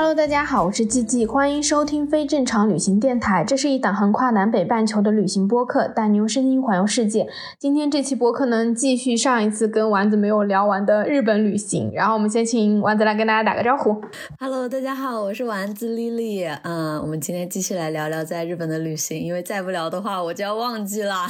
Hello，大家好，我是季季，欢迎收听非正常旅行电台。这是一档横跨南北半球的旅行播客，带你用声音环游世界。今天这期播客呢，继续上一次跟丸子没有聊完的日本旅行。然后我们先请丸子来跟大家打个招呼。Hello，大家好，我是丸子丽丽。嗯，我们今天继续来聊聊在日本的旅行，因为再不聊的话，我就要忘记了。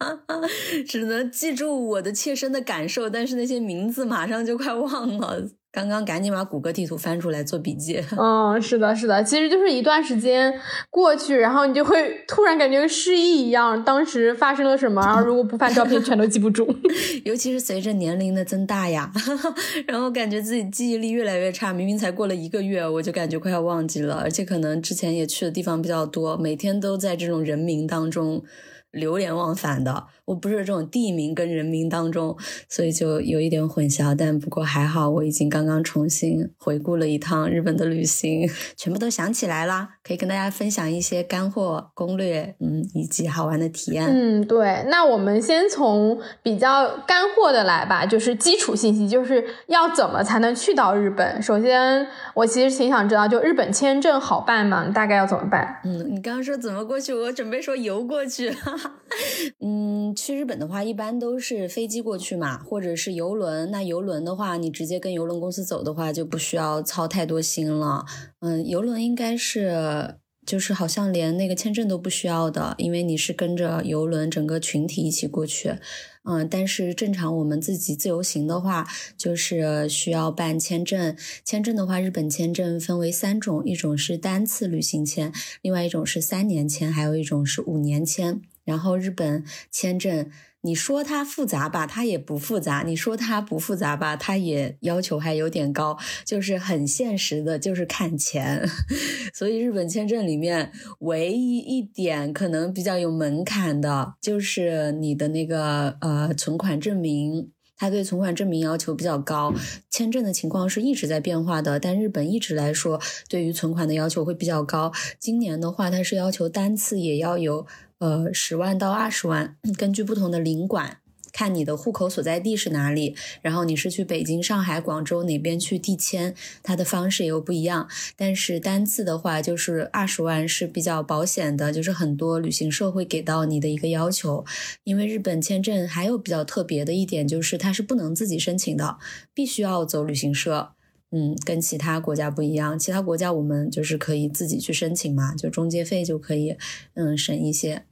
只能记住我的切身的感受，但是那些名字马上就快忘了。刚刚赶紧把谷歌地图翻出来做笔记。嗯，是的，是的，其实就是一段时间过去，然后你就会突然感觉失忆一样，当时发生了什么，然后如果不翻照片，全都记不住。尤其是随着年龄的增大呀，然后感觉自己记忆力越来越差。明明才过了一个月，我就感觉快要忘记了，而且可能之前也去的地方比较多，每天都在这种人名当中。流连忘返的，我不是这种地名跟人名当中，所以就有一点混淆。但不过还好，我已经刚刚重新回顾了一趟日本的旅行，全部都想起来啦，可以跟大家分享一些干货攻略，嗯，以及好玩的体验。嗯，对。那我们先从比较干货的来吧，就是基础信息，就是要怎么才能去到日本。首先，我其实挺想知道，就日本签证好办吗？大概要怎么办？嗯，你刚刚说怎么过去，我准备说游过去。嗯，去日本的话，一般都是飞机过去嘛，或者是游轮。那游轮的话，你直接跟游轮公司走的话，就不需要操太多心了。嗯，游轮应该是就是好像连那个签证都不需要的，因为你是跟着游轮整个群体一起过去。嗯，但是正常我们自己自由行的话，就是需要办签证。签证的话，日本签证分为三种，一种是单次旅行签，另外一种是三年签，还有一种是五年签。然后日本签证，你说它复杂吧，它也不复杂；你说它不复杂吧，它也要求还有点高，就是很现实的，就是看钱。所以日本签证里面唯一一点可能比较有门槛的，就是你的那个呃存款证明。他对存款证明要求比较高，签证的情况是一直在变化的，但日本一直来说对于存款的要求会比较高。今年的话，它是要求单次也要有呃十万到二十万，根据不同的领馆。看你的户口所在地是哪里，然后你是去北京、上海、广州哪边去递签，它的方式也有不一样。但是单次的话，就是二十万是比较保险的，就是很多旅行社会给到你的一个要求。因为日本签证还有比较特别的一点，就是它是不能自己申请的，必须要走旅行社。嗯，跟其他国家不一样，其他国家我们就是可以自己去申请嘛，就中介费就可以嗯省一些。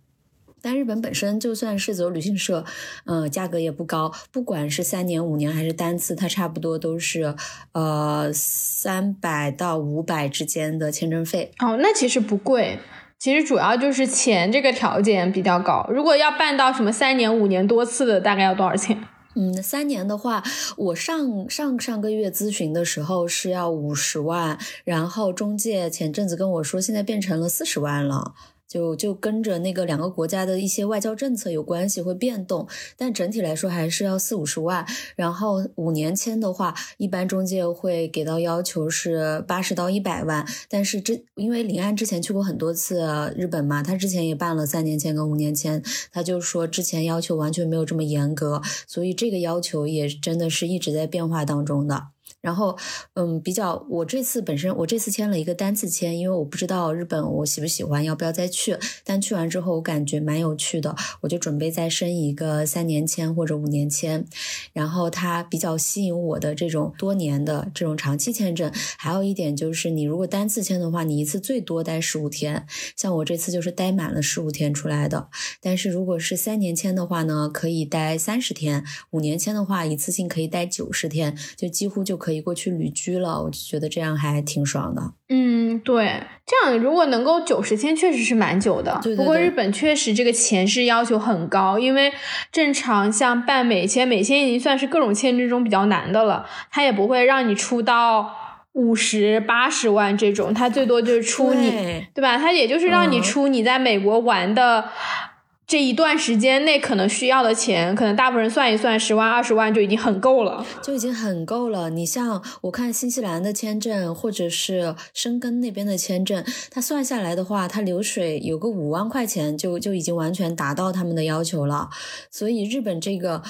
但日本本身就算是走旅行社，呃，价格也不高，不管是三年、五年还是单次，它差不多都是呃三百到五百之间的签证费。哦，那其实不贵，其实主要就是钱这个条件比较高。如果要办到什么三年、五年多次的，大概要多少钱？嗯，三年的话，我上上上个月咨询的时候是要五十万，然后中介前阵子跟我说，现在变成了四十万了。就就跟着那个两个国家的一些外交政策有关系，会变动，但整体来说还是要四五十万。然后五年签的话，一般中介会给到要求是八十到一百万。但是之因为林安之前去过很多次日本嘛，他之前也办了三年签跟五年签，他就说之前要求完全没有这么严格，所以这个要求也真的是一直在变化当中的。然后，嗯，比较我这次本身我这次签了一个单次签，因为我不知道日本我喜不喜欢，要不要再去。但去完之后我感觉蛮有趣的，我就准备再申一个三年签或者五年签。然后它比较吸引我的这种多年的这种长期签证，还有一点就是你如果单次签的话，你一次最多待十五天，像我这次就是待满了十五天出来的。但是如果是三年签的话呢，可以待三十天；五年签的话，一次性可以待九十天，就几乎就。就可以过去旅居了，我就觉得这样还挺爽的。嗯，对，这样如果能够九十天，确实是蛮久的。对对对不过日本确实这个签是要求很高，因为正常像办美签，美签已经算是各种签证中比较难的了，它也不会让你出到五十八十万这种，他最多就是出你，对对吧？他也就是让你嗯出你在美国玩的。这一段时间内可能需要的钱，可能大部分人算一算，十万、二十万就已经很够了。就已经很够了。你像我看新西兰的签证，或者是申根那边的签证，他算下来的话，他流水有个五万块钱就就已经完全达到他们的要求了。所以日本这个。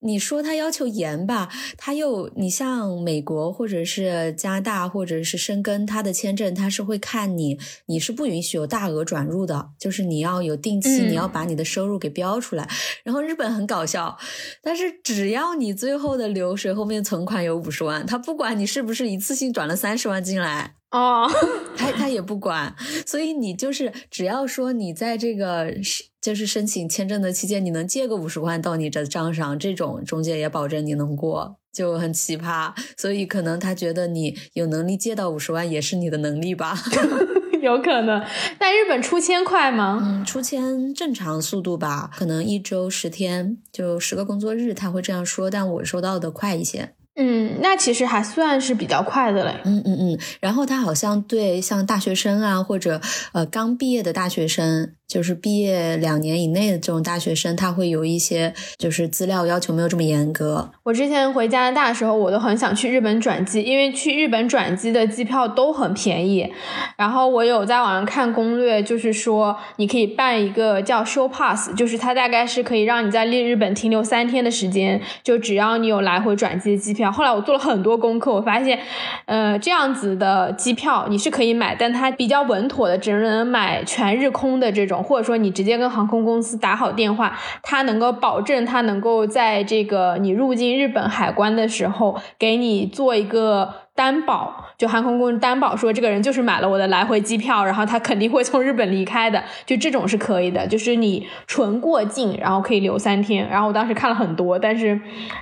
你说他要求严吧，他又你像美国或者是加拿大或者是申根，他的签证他是会看你，你是不允许有大额转入的，就是你要有定期，嗯你要把你的收入给标出来。然后日本很搞笑，但是只要你最后的流水后面存款有五十万，他不管你是不是一次性转了三十万进来，哦，他他也不管。所以你就是只要说你在这个是就是申请签证的期间，你能借个五十万到你的账上，这种中介也保证你能过。就很奇葩，所以可能他觉得你有能力借到五十万也是你的能力吧。有可能。但日本出签快吗？嗯，出签正常速度吧，可能一周十天，就十个工作日，他会这样说，但我收到的快一些。嗯，那其实还算是比较快的嘞。嗯嗯嗯，然后他好像对像大学生啊，或者呃刚毕业的大学生，就是毕业两年以内的这种大学生，他会有一些就是资料要求没有这么严格。我之前回加拿大的时候，我都很想去日本转机，因为去日本转机的机票都很便宜。然后我有在网上看攻略，就是说你可以办一个叫 Show Pass，就是它大概是可以让你在日本停留三天的时间，就只要你有来回转机的机票。后来我做了很多功课，我发现，呃，这样子的机票你是可以买，但它比较稳妥的，只能买全日空的这种，或者说你直接跟航空公司打好电话，他能够保证他能够在这个你入境日本海关的时候给你做一个。担保就航空公司担保说这个人就是买了我的来回机票，然后他肯定会从日本离开的，就这种是可以的，就是你纯过境，然后可以留三天。然后我当时看了很多，但是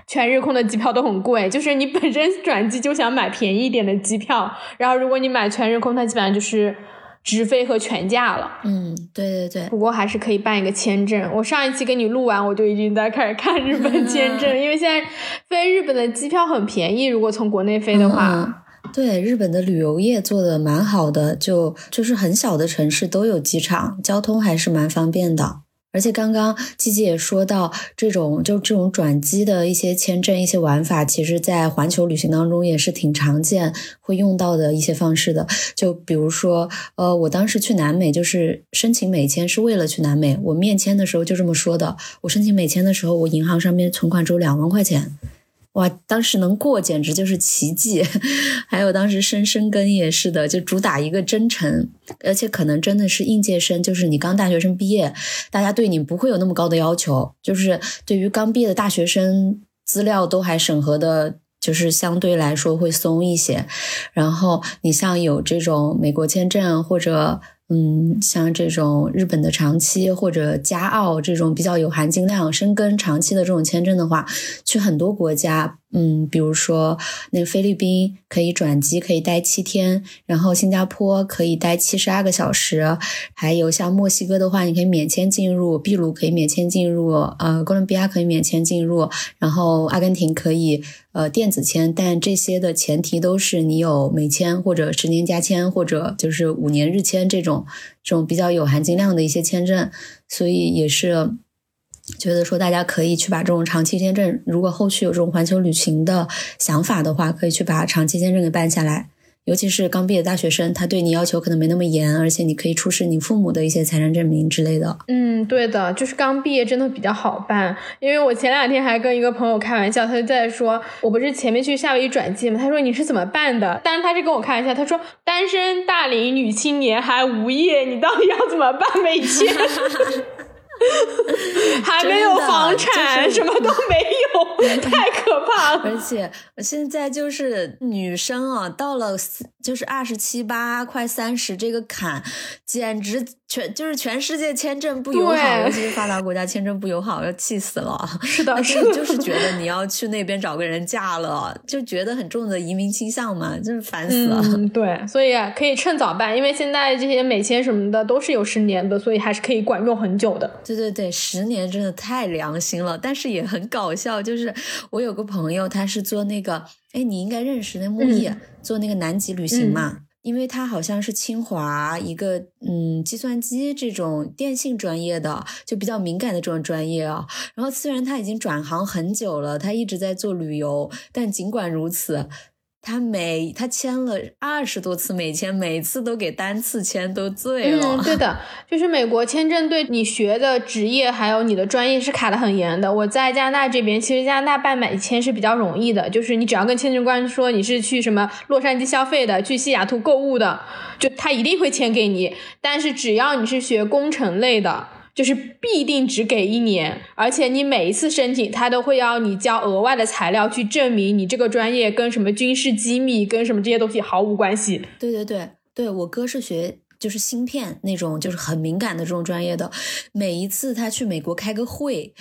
全日空的机票都很贵，就是你本身转机就想买便宜一点的机票，然后如果你买全日空，它基本上就是直飞和全价了。嗯，对对对，不过还是可以办一个签证。我上一期跟你录完，我就已经在开始看日本签证，因为现在飞日本的机票很便宜，如果从国内飞的话。嗯对，日本的旅游业做的蛮好的，就就是很小的城市都有机场，交通还是蛮方便的。而且刚刚季季也说到，这种就这种转机的一些签证、一些玩法，其实在环球旅行当中也是挺常见会用到的一些方式的。就比如说，呃，我当时去南美，就是申请美签是为了去南美。我面签的时候就这么说的，我申请美签的时候，我银行上面存款只有两万块钱。哇，当时能过简直就是奇迹。还有当时申申根也是的，就主打一个真诚，而且可能真的是应届生，就是你刚大学生毕业，大家对你不会有那么高的要求，就是对于刚毕业的大学生，资料都还审核的。就是相对来说会松一些，然后你像有这种美国签证或者嗯，像这种日本的长期或者加澳这种比较有含金量、深耕长期的这种签证的话，去很多国家，嗯，比如说那菲律宾可以转机，可以待七天，然后新加坡可以待七十二个小时，还有像墨西哥的话，你可以免签进入，秘鲁可以免签进入，呃，哥伦比亚可以免签进入，然后阿根廷可以呃电子签，但这些的前提都是你有美签或者十年加签或者就是五年日签这种这种比较有含金量的一些签证，所以也是。觉得说大家可以去把这种长期签证，如果后续有这种环球旅行的想法的话，可以去把长期签证给办下来。尤其是刚毕业大学生，他对你要求可能没那么严，而且你可以出示你父母的一些财产证明之类的。嗯，对的，就是刚毕业真的比较好办，因为我前两天还跟一个朋友开玩笑，他就在说，我不是前面去夏威夷转机嘛，他说你是怎么办的？但是他是跟我开玩笑，他说单身大龄女青年还无业，你到底要怎么办美签？还没有房产，就是什么都没有，太可怕了。而且现在就是女生啊，到了四就是二十七八快三十这个坎，简直全就是全世界签证不友好，尤其是发达国家签证不友好，要气死了。是的，是就是觉得 你要去那边找个人嫁了，就觉得很重的移民倾向嘛，真是烦死了。嗯，对，所以可以趁早办，因为现在这些美签什么的都是有十年的，所以还是可以管用很久的。对对对，十年真的太良心了，但是也很搞笑。就是我有个朋友，他是做那个，哎，你应该认识那木易，做那个南极旅行嘛。因为他好像是清华一个嗯计算机这种电信专业的，就比较敏感的这种专业啊。然后虽然他已经转行很久了，他一直在做旅游，但尽管如此。他每他签了二十多次美签，每次都给单次签都醉了。嗯，对的，就是美国签证对你学的职业还有你的专业是卡的很严的。我在加拿大这边，其实加拿大办美签是比较容易的，就是你只要跟签证官说你是去什么洛杉矶消费的，去西雅图购物的，就他一定会签给你。但是只要你是学工程类的。就是必定只给一年，而且你每一次申请，他都会要你交额外的材料去证明你这个专业跟什么军事机密、跟什么这些东西毫无关系。对对对，对我哥是学。就是芯片那种，就是很敏感的这种专业的，每一次他去美国开个会，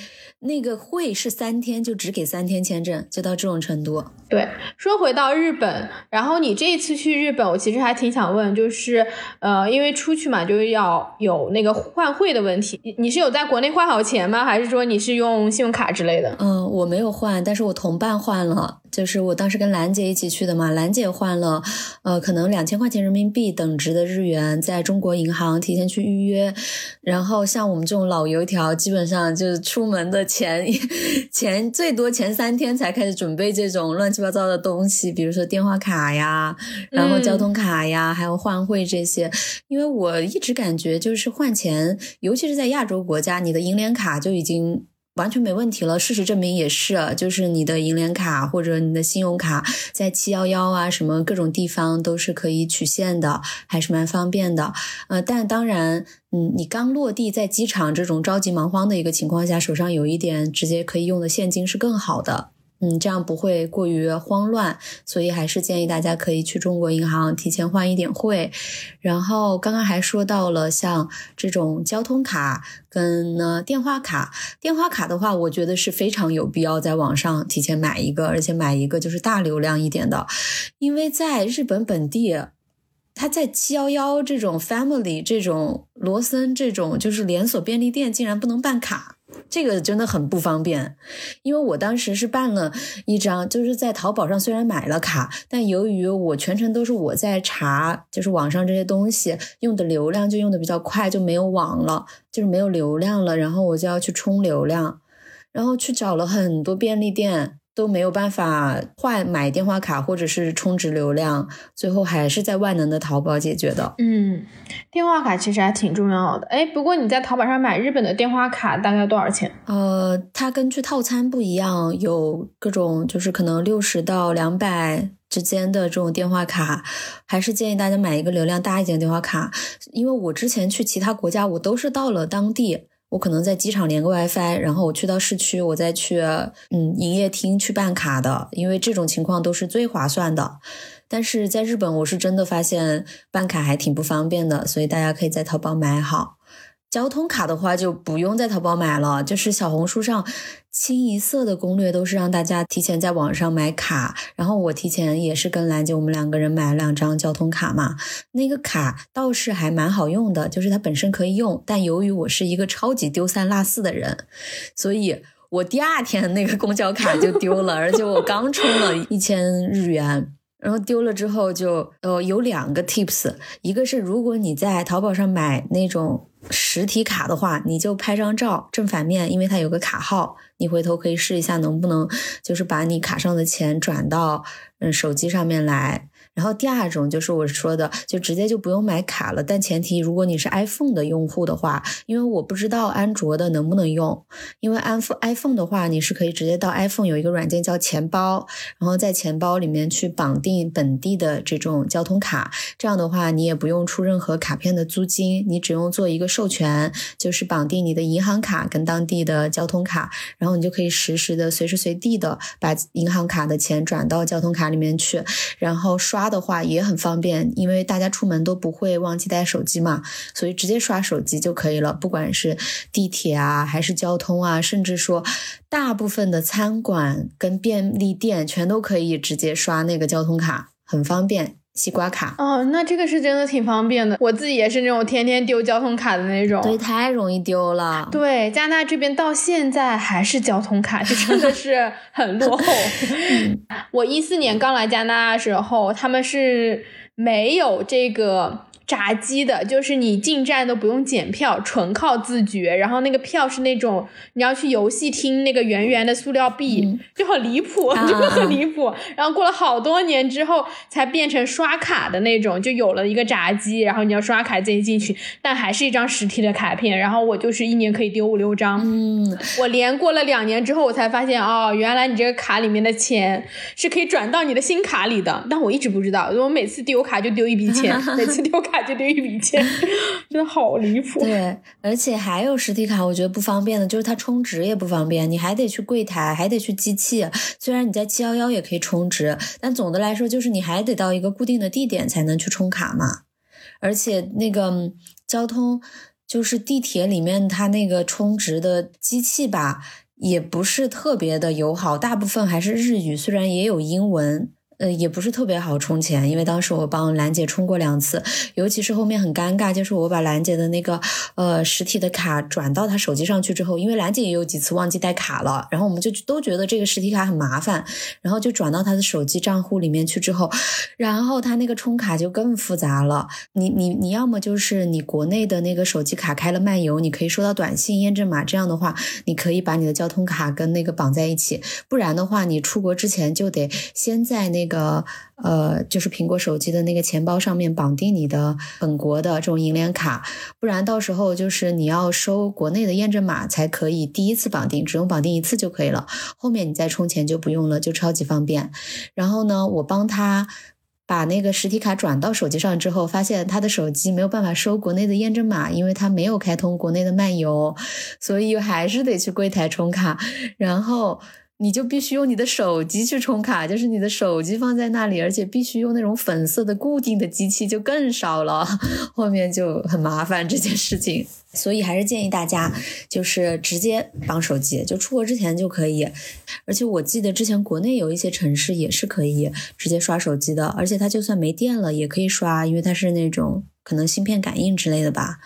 那个会是三天，就只给三天签证，就到这种程度。对，说回到日本，然后你这一次去日本，我其实还挺想问，就是呃，因为出去嘛，就是要有那个换汇的问题，你你是有在国内换好钱吗？还是说你是用信用卡之类的？嗯，我没有换，但是我同伴换了。就是我当时跟兰姐一起去的嘛，兰姐换了，呃，可能两千块钱人民币等值的日元，在中国银行提前去预约。然后像我们这种老油条，基本上就是出门的前前 最多前三天才开始准备这种乱七八糟的东西，比如说电话卡呀，然后交通卡呀，还有换汇这些。因为我一直感觉就是换钱，尤其是在亚洲国家，你的银联卡就已经。完全没问题了，事实证明也是，就是你的银联卡或者你的信用卡在七幺幺啊什么各种地方都是可以取现的，还是蛮方便的。呃，但当然，嗯，你刚落地在机场这种着急忙慌的一个情况下，手上有一点直接可以用的现金是更好的。嗯，这样不会过于慌乱，所以还是建议大家可以去中国银行提前换一点汇。然后刚刚还说到了像这种交通卡跟呢电话卡，电话卡的话，我觉得是非常有必要在网上提前买一个，而且买一个就是大流量一点的，因为在日本本地，它在七幺幺这种 Family 这种罗森这种就是连锁便利店竟然不能办卡。这个真的很不方便，因为我当时是办了一张，就是在淘宝上虽然买了卡，但由于我全程都是我在查，就是网上这些东西用的流量就用的比较快，就没有网了，就是没有流量了，然后我就要去充流量，然后去找了很多便利店。都没有办法换买电话卡或者是充值流量，最后还是在万能的淘宝解决的。嗯，电话卡其实还挺重要的。哎，不过你在淘宝上买日本的电话卡大概多少钱？呃，它根据套餐不一样，有各种就是可能六十到两百之间的这种电话卡，还是建议大家买一个流量大一点的电话卡，因为我之前去其他国家，我都是到了当地。我可能在机场连个 WiFi，然后我去到市区，我再去嗯营业厅去办卡的，因为这种情况都是最划算的。但是在日本，我是真的发现办卡还挺不方便的，所以大家可以在淘宝买好。交通卡的话就不用在淘宝买了，就是小红书上清一色的攻略都是让大家提前在网上买卡。然后我提前也是跟兰姐我们两个人买了两张交通卡嘛，那个卡倒是还蛮好用的，就是它本身可以用，但由于我是一个超级丢三落四的人，所以我第二天那个公交卡就丢了，而且我刚充了一千日元。然后丢了之后就呃有两个 tips，一个是如果你在淘宝上买那种实体卡的话，你就拍张照正反面，因为它有个卡号，你回头可以试一下能不能就是把你卡上的钱转到嗯手机上面来。然后第二种就是我说的，就直接就不用买卡了。但前提如果你是 iPhone 的用户的话，因为我不知道安卓的能不能用。因为 iPhone iPhone 的话，你是可以直接到 iPhone 有一个软件叫钱包，然后在钱包里面去绑定本地的这种交通卡。这样的话，你也不用出任何卡片的租金，你只用做一个授权，就是绑定你的银行卡跟当地的交通卡，然后你就可以实时的随时随地的把银行卡的钱转到交通卡卡里面去，然后刷的话也很方便，因为大家出门都不会忘记带手机嘛，所以直接刷手机就可以了。不管是地铁啊，还是交通啊，甚至说大部分的餐馆跟便利店，全都可以直接刷那个交通卡，很方便。西瓜卡哦，那这个是真的挺方便的。我自己也是那种天天丢交通卡的那种，对，太容易丢了。对，加拿大这边到现在还是交通卡，就真的是很落后。我一四年刚来加拿大的时候，他们是没有这个。闸机的，就是你进站都不用检票，纯靠自觉。然后那个票是那种你要去游戏厅那个圆圆的塑料币，就很离谱，就很离谱。然后过了好多年之后，才变成刷卡的那种，就有了一个闸机，然后你要刷卡进进去，但还是一张实体的卡片。然后我就是一年可以丢五六张。嗯，我连过了两年之后，我才发现哦，原来你这个卡里面的钱是可以转到你的新卡里的。但我一直不知道，我每次丢卡就丢一笔钱，每次丢卡。就丢一笔钱，真的好离谱。对，而且还有实体卡，我觉得不方便的，就是它充值也不方便，你还得去柜台，还得去机器。虽然你在七幺幺也可以充值，但总的来说就是你还得到一个固定的地点才能去充卡嘛。而且那个交通，就是地铁里面它那个充值的机器吧，也不是特别的友好，大部分还是日语，虽然也有英文。呃，也不是特别好充钱，因为当时我帮兰姐充过两次，尤其是后面很尴尬，就是我把兰姐的那个呃实体的卡转到她手机上去之后，因为兰姐也有几次忘记带卡了，然后我们就都觉得这个实体卡很麻烦，然后就转到她的手机账户里面去之后，然后她那个充卡就更复杂了。你你你要么就是你国内的那个手机卡开了漫游，你可以收到短信验证码，这样的话你可以把你的交通卡跟那个绑在一起，不然的话你出国之前就得先在那。那那个呃，就是苹果手机的那个钱包上面绑定你的本国的这种银联卡，不然到时候就是你要收国内的验证码才可以第一次绑定，只用绑定一次就可以了，后面你再充钱就不用了，就超级方便。然后呢，我帮他把那个实体卡转到手机上之后，发现他的手机没有办法收国内的验证码，因为他没有开通国内的漫游，所以还是得去柜台充卡，然后。你就必须用你的手机去充卡，就是你的手机放在那里，而且必须用那种粉色的固定的机器，就更少了，后面就很麻烦这件事情。所以还是建议大家，就是直接绑手机，就出国之前就可以。而且我记得之前国内有一些城市也是可以直接刷手机的，而且它就算没电了也可以刷，因为它是那种可能芯片感应之类的吧。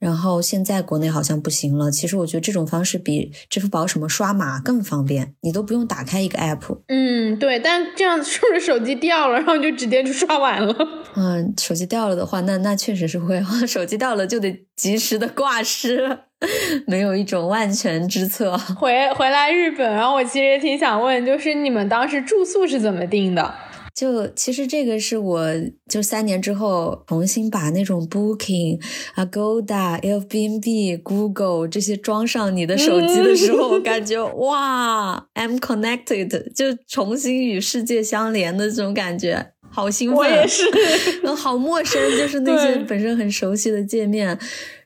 然后现在国内好像不行了。其实我觉得这种方式比支付宝什么刷码更方便，你都不用打开一个 app。嗯，对。但这样是不是手机掉了，然后就直接就刷完了？嗯，手机掉了的话，那那确实是会。手机掉了就得及时的挂失，没有一种万全之策。回回来日本，然后我其实也挺想问，就是你们当时住宿是怎么定的？就其实这个是我就三年之后重新把那种 Booking、Agoda、Airbnb、Google 这些装上你的手机的时候，我感觉 哇，I'm connected，就重新与世界相连的这种感觉，好兴奋。我也是，好陌生，就是那些本身很熟悉的界面。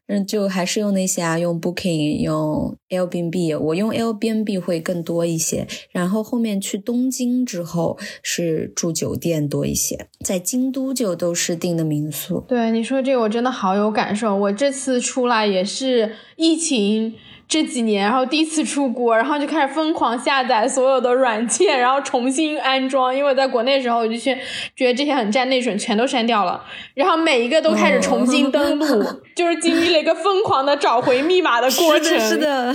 嗯，就还是用那些啊，用 Booking，用 Airbnb，我用 Airbnb 会更多一些。然后后面去东京之后是住酒店多一些，在京都就都是订的民宿。对你说这个，我真的好有感受。我这次出来也是疫情。这几年，然后第一次出国，然后就开始疯狂下载所有的软件，然后重新安装。因为在国内的时候，我就去觉得这些很占内存，全都删掉了。然后每一个都开始重新登录，就是经历了一个疯狂的找回密码的过程。是的，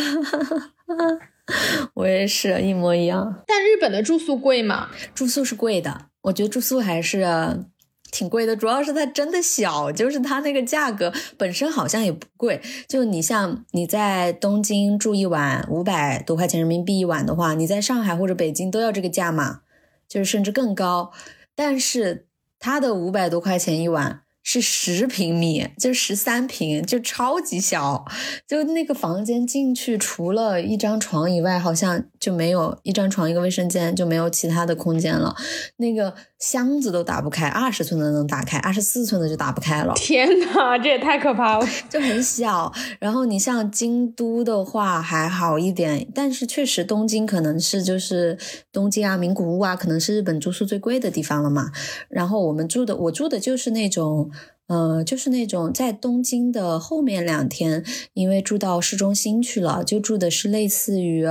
我也是一模一样。但日本的住宿贵吗？住宿是贵的，我觉得住宿还是。挺贵的，主要是它真的小，就是它那个价格本身好像也不贵。就你像你在东京住一晚五百多块钱人民币一晚的话，你在上海或者北京都要这个价嘛，就是甚至更高。但是它的五百多块钱一晚。是十平米，就十三平，就超级小。就那个房间进去，除了一张床以外，好像就没有一张床一个卫生间，就没有其他的空间了。那个箱子都打不开，二十寸的能打开，二十四寸的就打不开了。天哪，这也太可怕了，就很小。然后你像京都的话还好一点，但是确实东京可能是就是东京啊、名古屋啊，可能是日本住宿最贵的地方了嘛。然后我们住的，我住的就是那种。呃，就是那种在东京的后面两天，因为住到市中心去了，就住的是类似于，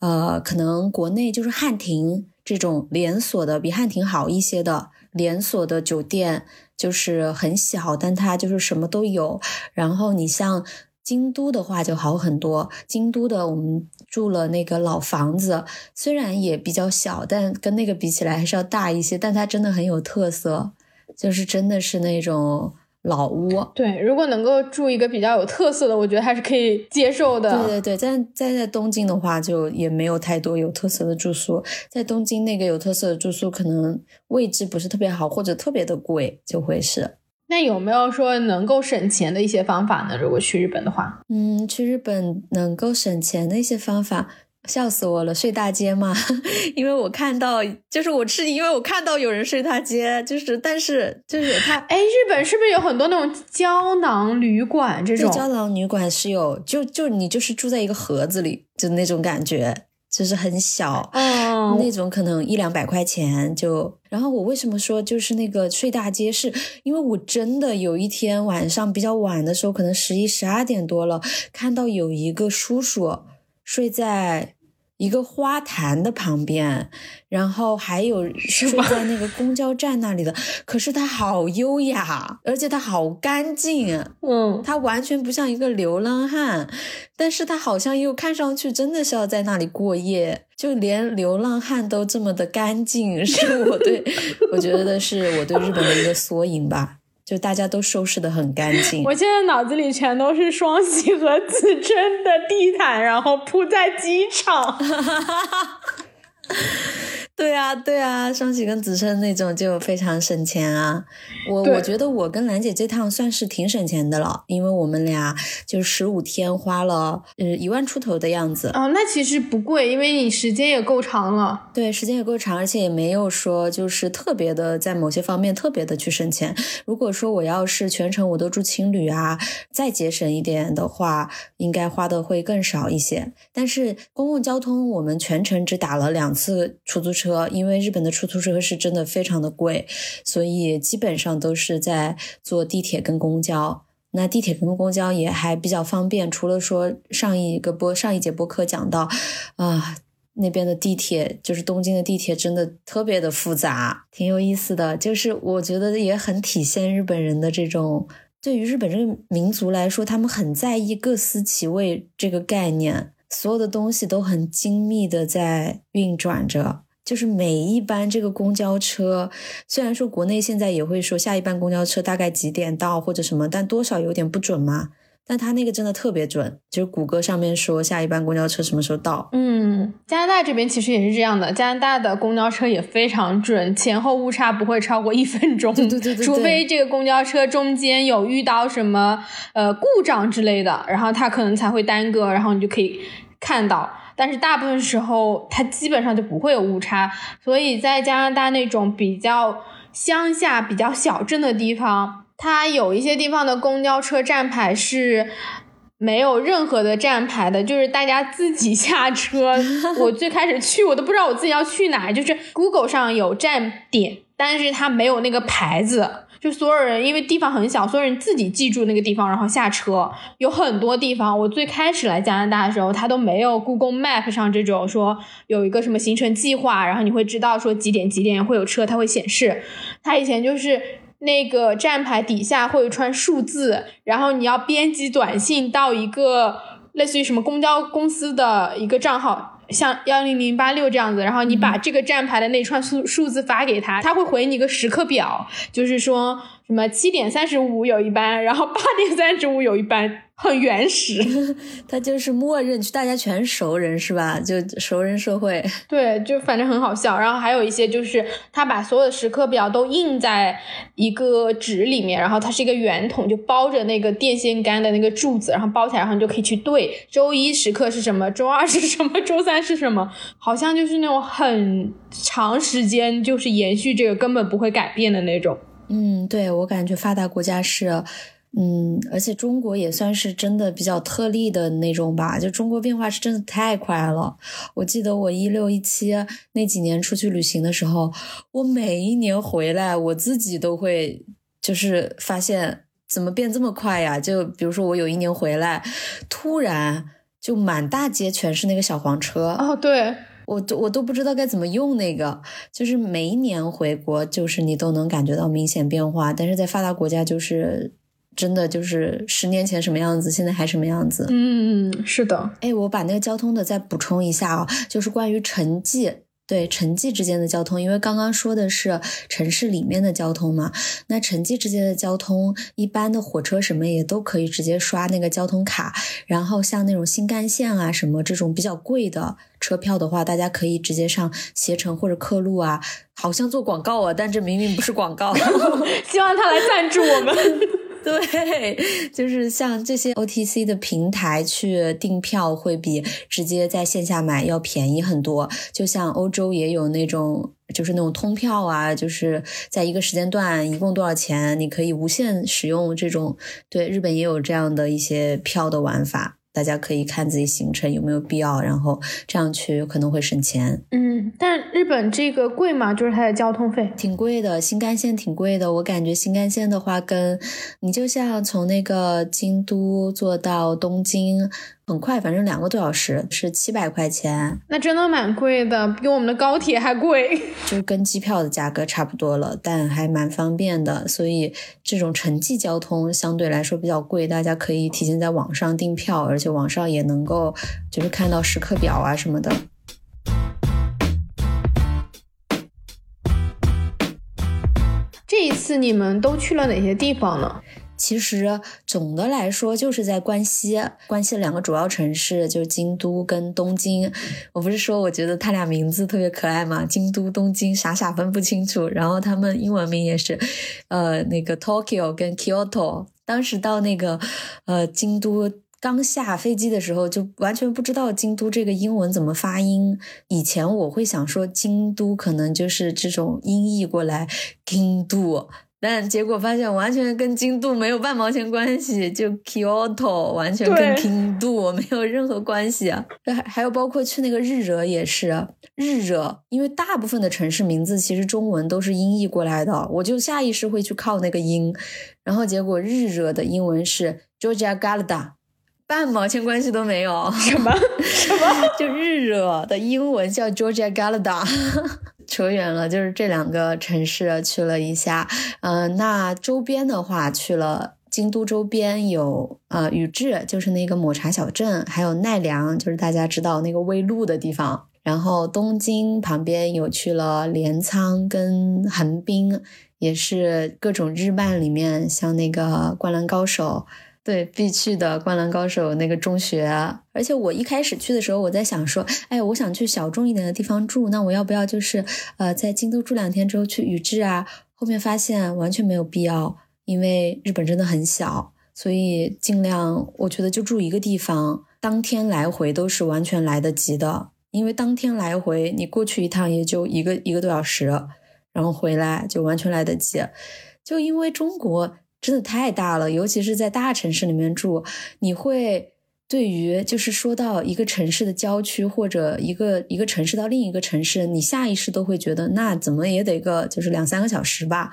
呃，可能国内就是汉庭这种连锁的，比汉庭好一些的连锁的酒店，就是很小，但它就是什么都有。然后你像京都的话就好很多，京都的我们住了那个老房子，虽然也比较小，但跟那个比起来还是要大一些，但它真的很有特色。就是真的是那种老屋，对，如果能够住一个比较有特色的，我觉得还是可以接受的。对对对，但在在东京的话，就也没有太多有特色的住宿。在东京那个有特色的住宿，可能位置不是特别好，或者特别的贵，就会是。那有没有说能够省钱的一些方法呢？如果去日本的话，嗯，去日本能够省钱的一些方法。笑死我了，睡大街嘛，因为我看到，就是我是因为我看到有人睡大街，就是但是就是他，哎，日本是不是有很多那种胶囊旅馆这种？胶囊旅馆是有，就就你就是住在一个盒子里，就那种感觉，就是很小，嗯，那种可能一两百块钱就。然后我为什么说就是那个睡大街，是因为我真的有一天晚上比较晚的时候，可能十一十二点多了，看到有一个叔叔。睡在一个花坛的旁边，然后还有 睡在那个公交站那里的。可是他好优雅，而且他好干净。嗯，他完全不像一个流浪汉，但是他好像又看上去真的是要在那里过夜。就连流浪汉都这么的干净，是我对 我觉得是我对日本的一个缩影吧。就大家都收拾的很干净，我现在脑子里全都是双喜和子琛的地毯，然后铺在机场。对啊，对啊，双喜跟子琛那种就非常省钱啊。我我觉得我跟兰姐这趟算是挺省钱的了，因为我们俩就十五天花了呃一万出头的样子。哦，那其实不贵，因为你时间也够长了。对，时间也够长，而且也没有说就是特别的在某些方面特别的去省钱。如果说我要是全程我都住青旅啊，再节省一点的话，应该花的会更少一些。但是公共交通我们全程只打了两次出租车。因为日本的出租车是真的非常的贵，所以基本上都是在坐地铁跟公交。那地铁跟公交也还比较方便，除了说上一个播上一节播客讲到，啊，那边的地铁就是东京的地铁真的特别的复杂，挺有意思的。就是我觉得也很体现日本人的这种，对于日本这个民族来说，他们很在意各司其位这个概念，所有的东西都很精密的在运转着。就是每一班这个公交车，虽然说国内现在也会说下一班公交车大概几点到或者什么，但多少有点不准嘛。但他那个真的特别准，就是谷歌上面说下一班公交车什么时候到。嗯，加拿大这边其实也是这样的，加拿大的公交车也非常准，前后误差不会超过一分钟。对对对对。除非这个公交车中间有遇到什么呃故障之类的，然后它可能才会耽搁，然后你就可以看到。但是大部分时候，它基本上就不会有误差，所以在加拿大那种比较乡下、比较小镇的地方，它有一些地方的公交车站牌是没有任何的站牌的，就是大家自己下车。我最开始去，我都不知道我自己要去哪，就是 Google 上有站点，但是它没有那个牌子。就所有人，因为地方很小，所有人自己记住那个地方，然后下车。有很多地方，我最开始来加拿大的时候，它都没有 Google Map 上这种说有一个什么行程计划，然后你会知道说几点几点会有车，它会显示。它以前就是那个站牌底下会有串数字，然后你要编辑短信到一个类似于什么公交公司的一个账号。像幺零零八六这样子，然后你把这个站牌的那串数数字发给他，他会回你个时刻表，就是说什什么七点三十五有一班，然后八点三十五有一班。很原始，他就是默认，大家全熟人是吧？就熟人社会。对，就反正很好笑。然后还有一些就是他把所有的时刻表都印在一个纸里面，然后它是一个圆筒，就包着那个电线杆的那个柱子，然后包起来，然后你就可以去对周一时刻是什么，周二是什么，周三是什么，好像就是那种很长时间就是延续这个根本不会改变的那种。嗯，对我感觉发达国家是。嗯，而且中国也算是真的比较特例的那种吧，就中国变化是真的太快了。我记得我一六一七那几年出去旅行的时候，我每一年回来，我自己都会就是发现怎么变这么快呀？就比如说我有一年回来，突然就满大街全是那个小黄车哦，对我都我都不知道该怎么用那个，就是每一年回国，就是你都能感觉到明显变化，但是在发达国家就是。真的就是十年前什么样子，现在还什么样子。嗯，是的。哎，我把那个交通的再补充一下啊，就是关于城际对城际之间的交通，因为刚刚说的是城市里面的交通嘛，那城际之间的交通，一般的火车什么也都可以直接刷那个交通卡，然后像那种新干线啊什么这种比较贵的车票的话，大家可以直接上携程或者客路啊，好像做广告啊，但这明明不是广告，希望他来赞助我们。对，就是像这些 OTC 的平台去订票，会比直接在线下买要便宜很多。就像欧洲也有那种，就是那种通票啊，就是在一个时间段一共多少钱，你可以无限使用这种。对，日本也有这样的一些票的玩法。大家可以看自己行程有没有必要，然后这样去可能会省钱。嗯，但日本这个贵吗？就是它的交通费挺贵的，新干线挺贵的。我感觉新干线的话，跟你就像从那个京都坐到东京。很快，反正两个多小时是七百块钱，那真的蛮贵的，比我们的高铁还贵。就跟机票的价格差不多了，但还蛮方便的。所以这种城际交通相对来说比较贵，大家可以提前在网上订票，而且网上也能够就是看到时刻表啊什么的。这一次你们都去了哪些地方呢？其实总的来说，就是在关西，关西的两个主要城市就是京都跟东京。我不是说我觉得他俩名字特别可爱吗？京都、东京，傻傻分不清楚。然后他们英文名也是，呃，那个 Tokyo 跟 Kyoto。当时到那个呃京都，刚下飞机的时候，就完全不知道京都这个英文怎么发音。以前我会想说京都可能就是这种音译过来，京都。但结果发现完全跟京都没有半毛钱关系，就 Kyoto 完全跟京都没有任何关系啊！还还有包括去那个日惹也是日惹，因为大部分的城市名字其实中文都是音译过来的，我就下意识会去靠那个音，然后结果日惹的英文是 Georgia Galada，半毛钱关系都没有。什么 什么？就日惹的英文叫 Georgia Galada。扯远了，就是这两个城市去了一下，嗯，那周边的话去了京都周边有呃宇治，就是那个抹茶小镇，还有奈良，就是大家知道那个微鹿的地方。然后东京旁边有去了镰仓跟横滨，也是各种日漫里面像那个灌篮高手。对，必去的《灌篮高手》那个中学，而且我一开始去的时候，我在想说，哎，我想去小众一点的地方住，那我要不要就是，呃，在京都住两天之后去宇治啊？后面发现完全没有必要，因为日本真的很小，所以尽量我觉得就住一个地方，当天来回都是完全来得及的，因为当天来回你过去一趟也就一个一个多小时，然后回来就完全来得及，就因为中国。真的太大了，尤其是在大城市里面住，你会对于就是说到一个城市的郊区或者一个一个城市到另一个城市，你下意识都会觉得那怎么也得个就是两三个小时吧。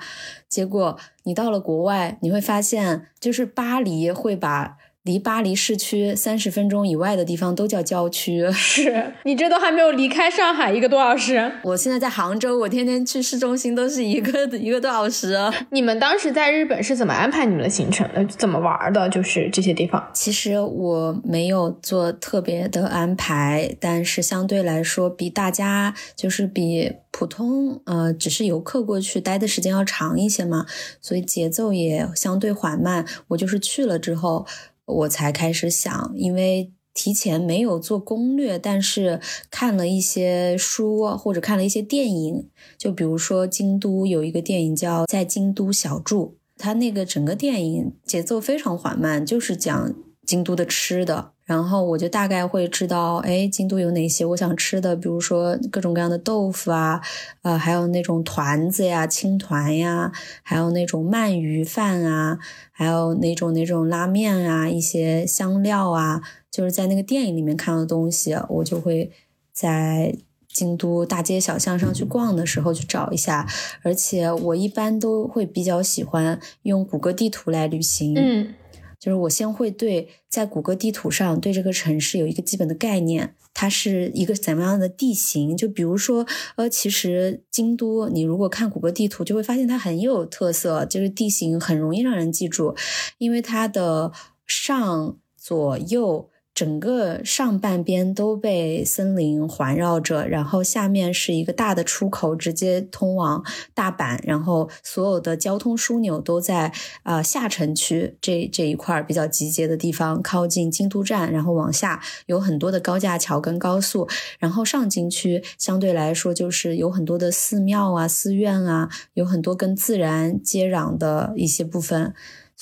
结果你到了国外，你会发现就是巴黎会把离巴黎市区三十分钟以外的地方都叫郊区。是你这都还没有离开上海一个多小时。我现在在杭州，我天天去市中心都是一个一个多小时。你们当时在日本是怎么安排你们的行程的？怎么玩的？就是这些地方。其实我没有做特别的安排，但是相对来说，比大家就是比普通呃只是游客过去待的时间要长一些嘛，所以节奏也相对缓慢。我就是去了之后。我才开始想，因为提前没有做攻略，但是看了一些书或者看了一些电影，就比如说京都有一个电影叫《在京都小住》，它那个整个电影节奏非常缓慢，就是讲京都的吃的。然后我就大概会知道，哎，京都有哪些我想吃的，比如说各种各样的豆腐啊，呃，还有那种团子呀、青团呀，还有那种鳗鱼饭啊，还有那种那种拉面啊，一些香料啊，就是在那个电影里面看到的东西，我就会在京都大街小巷上去逛的时候去找一下。而且我一般都会比较喜欢用谷歌地图来旅行。嗯。就是我先会对在谷歌地图上对这个城市有一个基本的概念，它是一个怎么样的地形？就比如说，呃，其实京都，你如果看谷歌地图，就会发现它很有特色，就是地形很容易让人记住，因为它的上左右。整个上半边都被森林环绕着，然后下面是一个大的出口，直接通往大阪。然后所有的交通枢纽都在啊下城区这这一块比较集结的地方，靠近京都站，然后往下有很多的高架桥跟高速。然后上京区相对来说就是有很多的寺庙啊、寺院啊，有很多跟自然接壤的一些部分。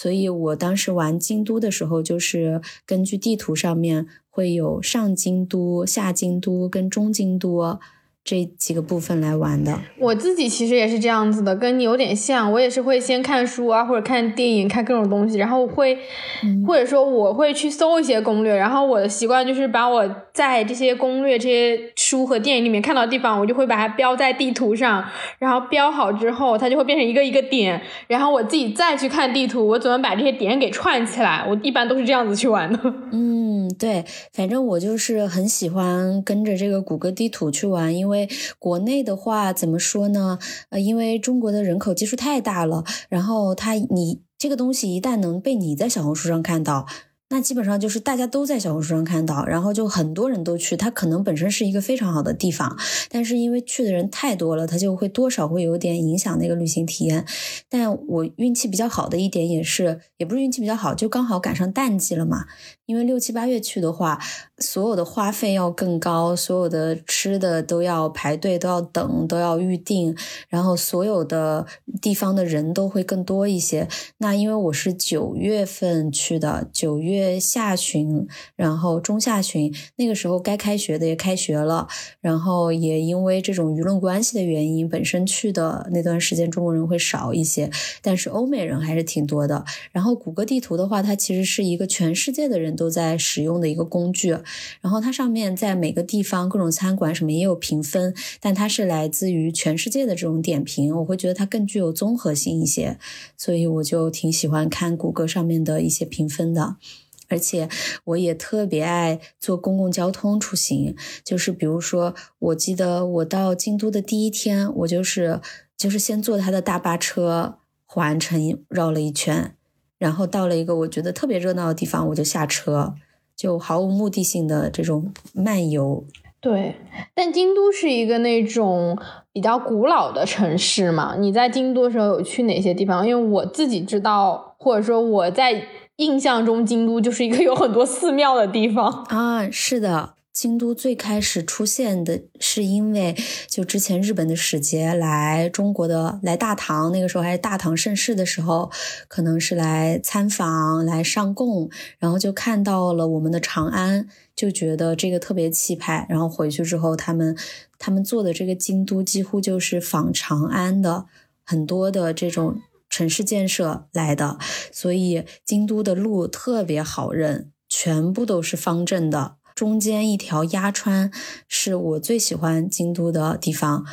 所以我当时玩京都的时候，就是根据地图上面会有上京都、下京都跟中京都。这几个部分来玩的，我自己其实也是这样子的，跟你有点像。我也是会先看书啊，或者看电影，看各种东西，然后会，或者说我会去搜一些攻略。然后我的习惯就是把我在这些攻略、这些书和电影里面看到的地方，我就会把它标在地图上。然后标好之后，它就会变成一个一个点。然后我自己再去看地图，我怎么把这些点给串起来？我一般都是这样子去玩的。嗯，对，反正我就是很喜欢跟着这个谷歌地图去玩，因为。国内的话怎么说呢？呃，因为中国的人口基数太大了，然后它你这个东西一旦能被你在小红书上看到。那基本上就是大家都在小红书上看到，然后就很多人都去。它可能本身是一个非常好的地方，但是因为去的人太多了，它就会多少会有点影响那个旅行体验。但我运气比较好的一点也是，也不是运气比较好，就刚好赶上淡季了嘛。因为六七八月去的话，所有的花费要更高，所有的吃的都要排队，都要等，都要预定，然后所有的地方的人都会更多一些。那因为我是九月份去的，九月。下旬，然后中下旬那个时候该开学的也开学了，然后也因为这种舆论关系的原因，本身去的那段时间中国人会少一些，但是欧美人还是挺多的。然后谷歌地图的话，它其实是一个全世界的人都在使用的一个工具，然后它上面在每个地方各种餐馆什么也有评分，但它是来自于全世界的这种点评，我会觉得它更具有综合性一些，所以我就挺喜欢看谷歌上面的一些评分的。而且我也特别爱坐公共交通出行，就是比如说，我记得我到京都的第一天，我就是就是先坐他的大巴车环城绕了一圈，然后到了一个我觉得特别热闹的地方，我就下车，就毫无目的性的这种漫游。对，但京都是一个那种比较古老的城市嘛，你在京都的时候有去哪些地方？因为我自己知道，或者说我在。印象中，京都就是一个有很多寺庙的地方啊。是的，京都最开始出现的是因为，就之前日本的使节来中国的来大唐，那个时候还是大唐盛世的时候，可能是来参访、来上贡，然后就看到了我们的长安，就觉得这个特别气派。然后回去之后，他们他们做的这个京都几乎就是仿长安的很多的这种。城市建设来的，所以京都的路特别好认，全部都是方正的。中间一条鸭川是我最喜欢京都的地方，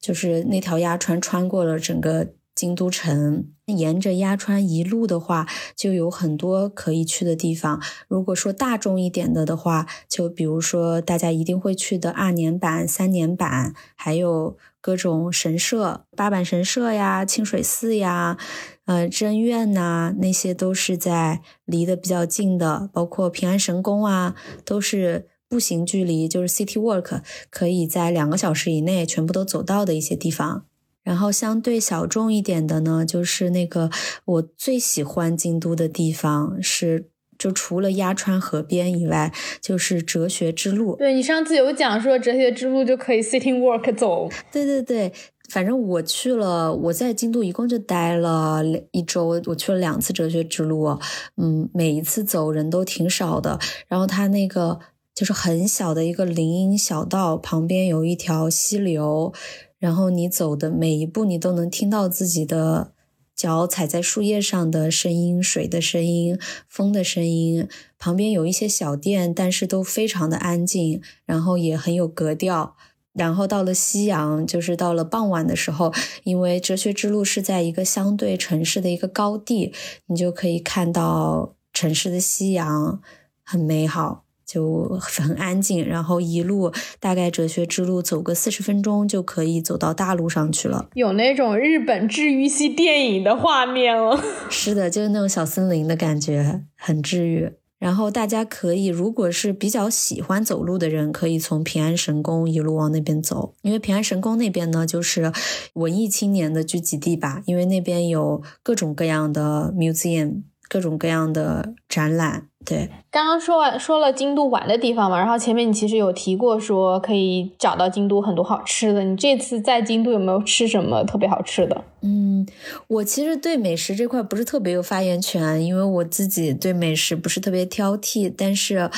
就是那条鸭川穿过了整个京都城。沿着鸭川一路的话，就有很多可以去的地方。如果说大众一点的的话，就比如说大家一定会去的二年坂、三年坂，还有各种神社，八坂神社呀、清水寺呀、呃真院呐，那些都是在离得比较近的。包括平安神宫啊，都是步行距离，就是 City Walk，可以在两个小时以内全部都走到的一些地方。然后相对小众一点的呢，就是那个我最喜欢京都的地方是，就除了鸭川河边以外，就是哲学之路。对你上次有讲说哲学之路就可以 sitting walk 走。对对对，反正我去了，我在京都一共就待了一周，我去了两次哲学之路，嗯，每一次走人都挺少的。然后它那个就是很小的一个林荫小道，旁边有一条溪流。然后你走的每一步，你都能听到自己的脚踩在树叶上的声音、水的声音、风的声音。旁边有一些小店，但是都非常的安静，然后也很有格调。然后到了夕阳，就是到了傍晚的时候，因为哲学之路是在一个相对城市的一个高地，你就可以看到城市的夕阳，很美好。就很安静，然后一路大概哲学之路走个四十分钟就可以走到大路上去了，有那种日本治愈系电影的画面了。是的，就是那种小森林的感觉，很治愈。然后大家可以，如果是比较喜欢走路的人，可以从平安神宫一路往那边走，因为平安神宫那边呢，就是文艺青年的聚集地吧，因为那边有各种各样的 museum。各种各样的展览，对。刚刚说完说了京都玩的地方嘛，然后前面你其实有提过说可以找到京都很多好吃的。你这次在京都有没有吃什么特别好吃的？嗯，我其实对美食这块不是特别有发言权，因为我自己对美食不是特别挑剔，但是。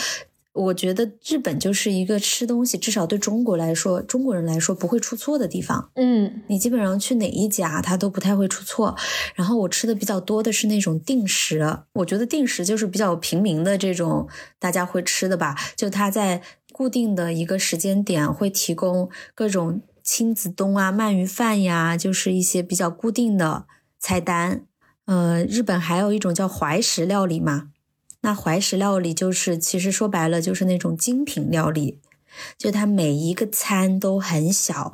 我觉得日本就是一个吃东西，至少对中国来说，中国人来说不会出错的地方。嗯，你基本上去哪一家，它都不太会出错。然后我吃的比较多的是那种定时，我觉得定时就是比较平民的这种大家会吃的吧。就它在固定的一个时间点会提供各种亲子冬啊、鳗鱼饭呀，就是一些比较固定的菜单。呃，日本还有一种叫怀石料理嘛。那怀石料理就是，其实说白了就是那种精品料理，就它每一个餐都很小，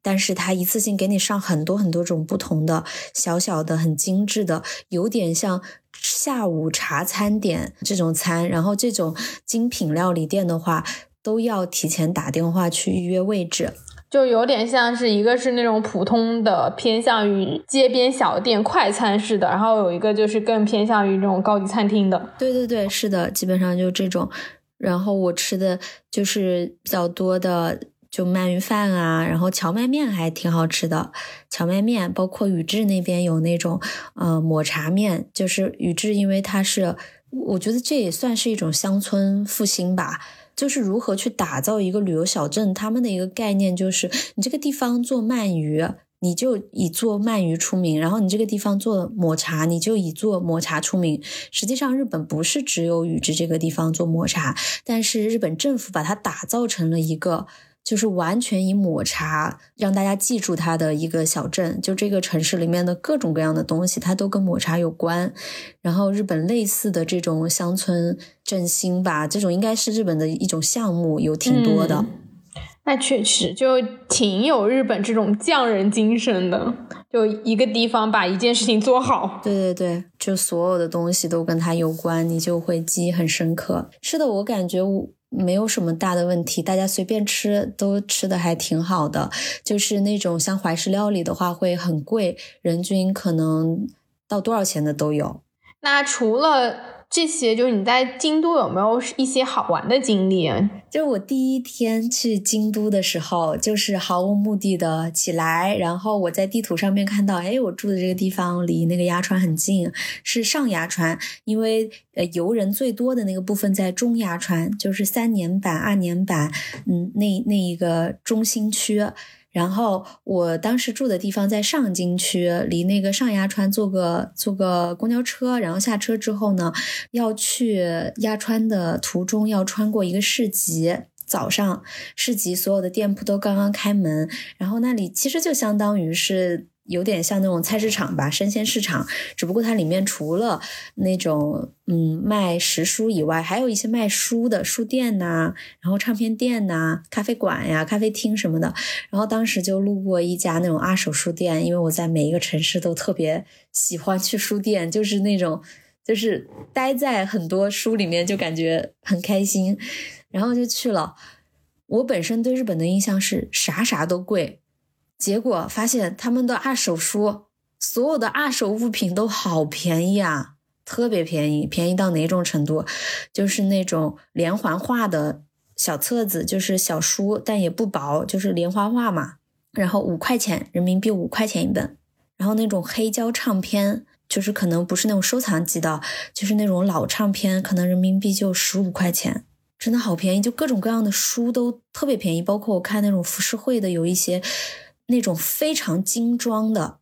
但是它一次性给你上很多很多种不同的小小的、很精致的，有点像下午茶餐点这种餐。然后这种精品料理店的话，都要提前打电话去预约位置。就有点像是一个是那种普通的偏向于街边小店快餐式的，然后有一个就是更偏向于这种高级餐厅的。对对对，是的，基本上就这种。然后我吃的就是比较多的，就鳗鱼饭啊，然后荞麦面还挺好吃的。荞麦面，包括宇治那边有那种呃抹茶面，就是宇治，因为它是，我觉得这也算是一种乡村复兴吧。就是如何去打造一个旅游小镇，他们的一个概念就是，你这个地方做鳗鱼，你就以做鳗鱼出名；然后你这个地方做抹茶，你就以做抹茶出名。实际上，日本不是只有宇治这个地方做抹茶，但是日本政府把它打造成了一个。就是完全以抹茶让大家记住它的一个小镇，就这个城市里面的各种各样的东西，它都跟抹茶有关。然后日本类似的这种乡村振兴吧，这种应该是日本的一种项目，有挺多的。那确实就挺有日本这种匠人精神的，就一个地方把一件事情做好。对对对，就所有的东西都跟它有关，你就会记忆很深刻。是的，我感觉我。没有什么大的问题，大家随便吃都吃的还挺好的。就是那种像怀石料理的话会很贵，人均可能到多少钱的都有。那除了。这些就是你在京都有没有一些好玩的经历？就是我第一天去京都的时候，就是毫无目的的起来，然后我在地图上面看到，哎，我住的这个地方离那个鸭川很近，是上鸭川，因为呃游人最多的那个部分在中鸭川，就是三年坂、二年坂，嗯，那那一个中心区。然后我当时住的地方在上京区，离那个上鸭川坐个坐个公交车，然后下车之后呢，要去鸭川的途中要穿过一个市集，早上市集所有的店铺都刚刚开门，然后那里其实就相当于是有点像那种菜市场吧，生鲜市场。只不过它里面除了那种嗯卖食书以外，还有一些卖书的书店呐，然后唱片店呐、咖啡馆呀、咖啡厅什么的。然后当时就路过一家那种二手书店，因为我在每一个城市都特别喜欢去书店，就是那种就是待在很多书里面就感觉很开心，然后就去了。我本身对日本的印象是啥啥都贵。结果发现他们的二手书，所有的二手物品都好便宜啊，特别便宜，便宜到哪种程度？就是那种连环画的小册子，就是小书，但也不薄，就是连环画嘛。然后五块钱人民币，五块钱一本。然后那种黑胶唱片，就是可能不是那种收藏级的，就是那种老唱片，可能人民币就十五块钱，真的好便宜。就各种各样的书都特别便宜，包括我看那种浮世绘的，有一些。那种非常精装的、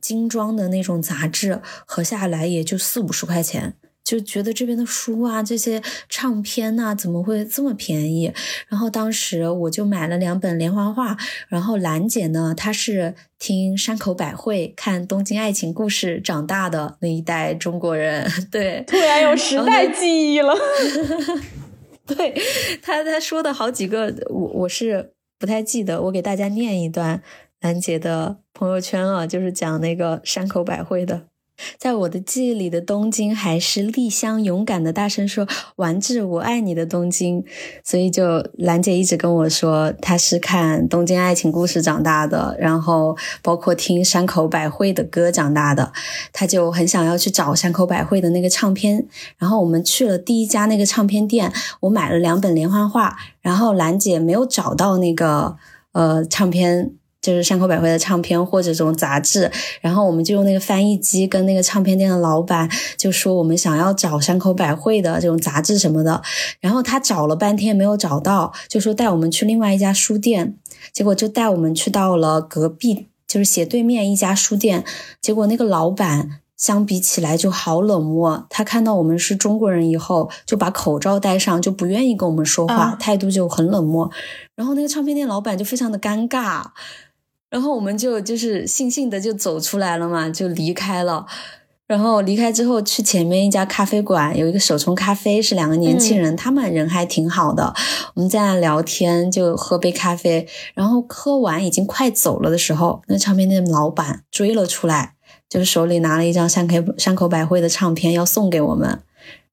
精装的那种杂志，合下来也就四五十块钱，就觉得这边的书啊，这些唱片呐，怎么会这么便宜？然后当时我就买了两本连环画，然后兰姐呢，她是听山口百惠、看《东京爱情故事》长大的那一代中国人，对，突然有时代记忆了。对他，他说的好几个，我我是不太记得，我给大家念一段。兰姐的朋友圈啊，就是讲那个山口百惠的。在我的记忆里的东京，还是丽香勇敢的大声说“丸治，我爱你”的东京。所以就兰姐一直跟我说，她是看《东京爱情故事》长大的，然后包括听山口百惠的歌长大的。她就很想要去找山口百惠的那个唱片。然后我们去了第一家那个唱片店，我买了两本连环画。然后兰姐没有找到那个呃唱片。就是山口百惠的唱片或者这种杂志，然后我们就用那个翻译机跟那个唱片店的老板就说我们想要找山口百惠的这种杂志什么的，然后他找了半天没有找到，就说带我们去另外一家书店，结果就带我们去到了隔壁，就是斜对面一家书店，结果那个老板相比起来就好冷漠，他看到我们是中国人以后就把口罩戴上，就不愿意跟我们说话，态度就很冷漠，然后那个唱片店老板就非常的尴尬。然后我们就就是悻悻的就走出来了嘛，就离开了。然后离开之后去前面一家咖啡馆，有一个手冲咖啡，是两个年轻人，他们人还挺好的。我们在那聊天，就喝杯咖啡。然后喝完已经快走了的时候，那唱片店老板追了出来，就是手里拿了一张山口山口百惠的唱片要送给我们。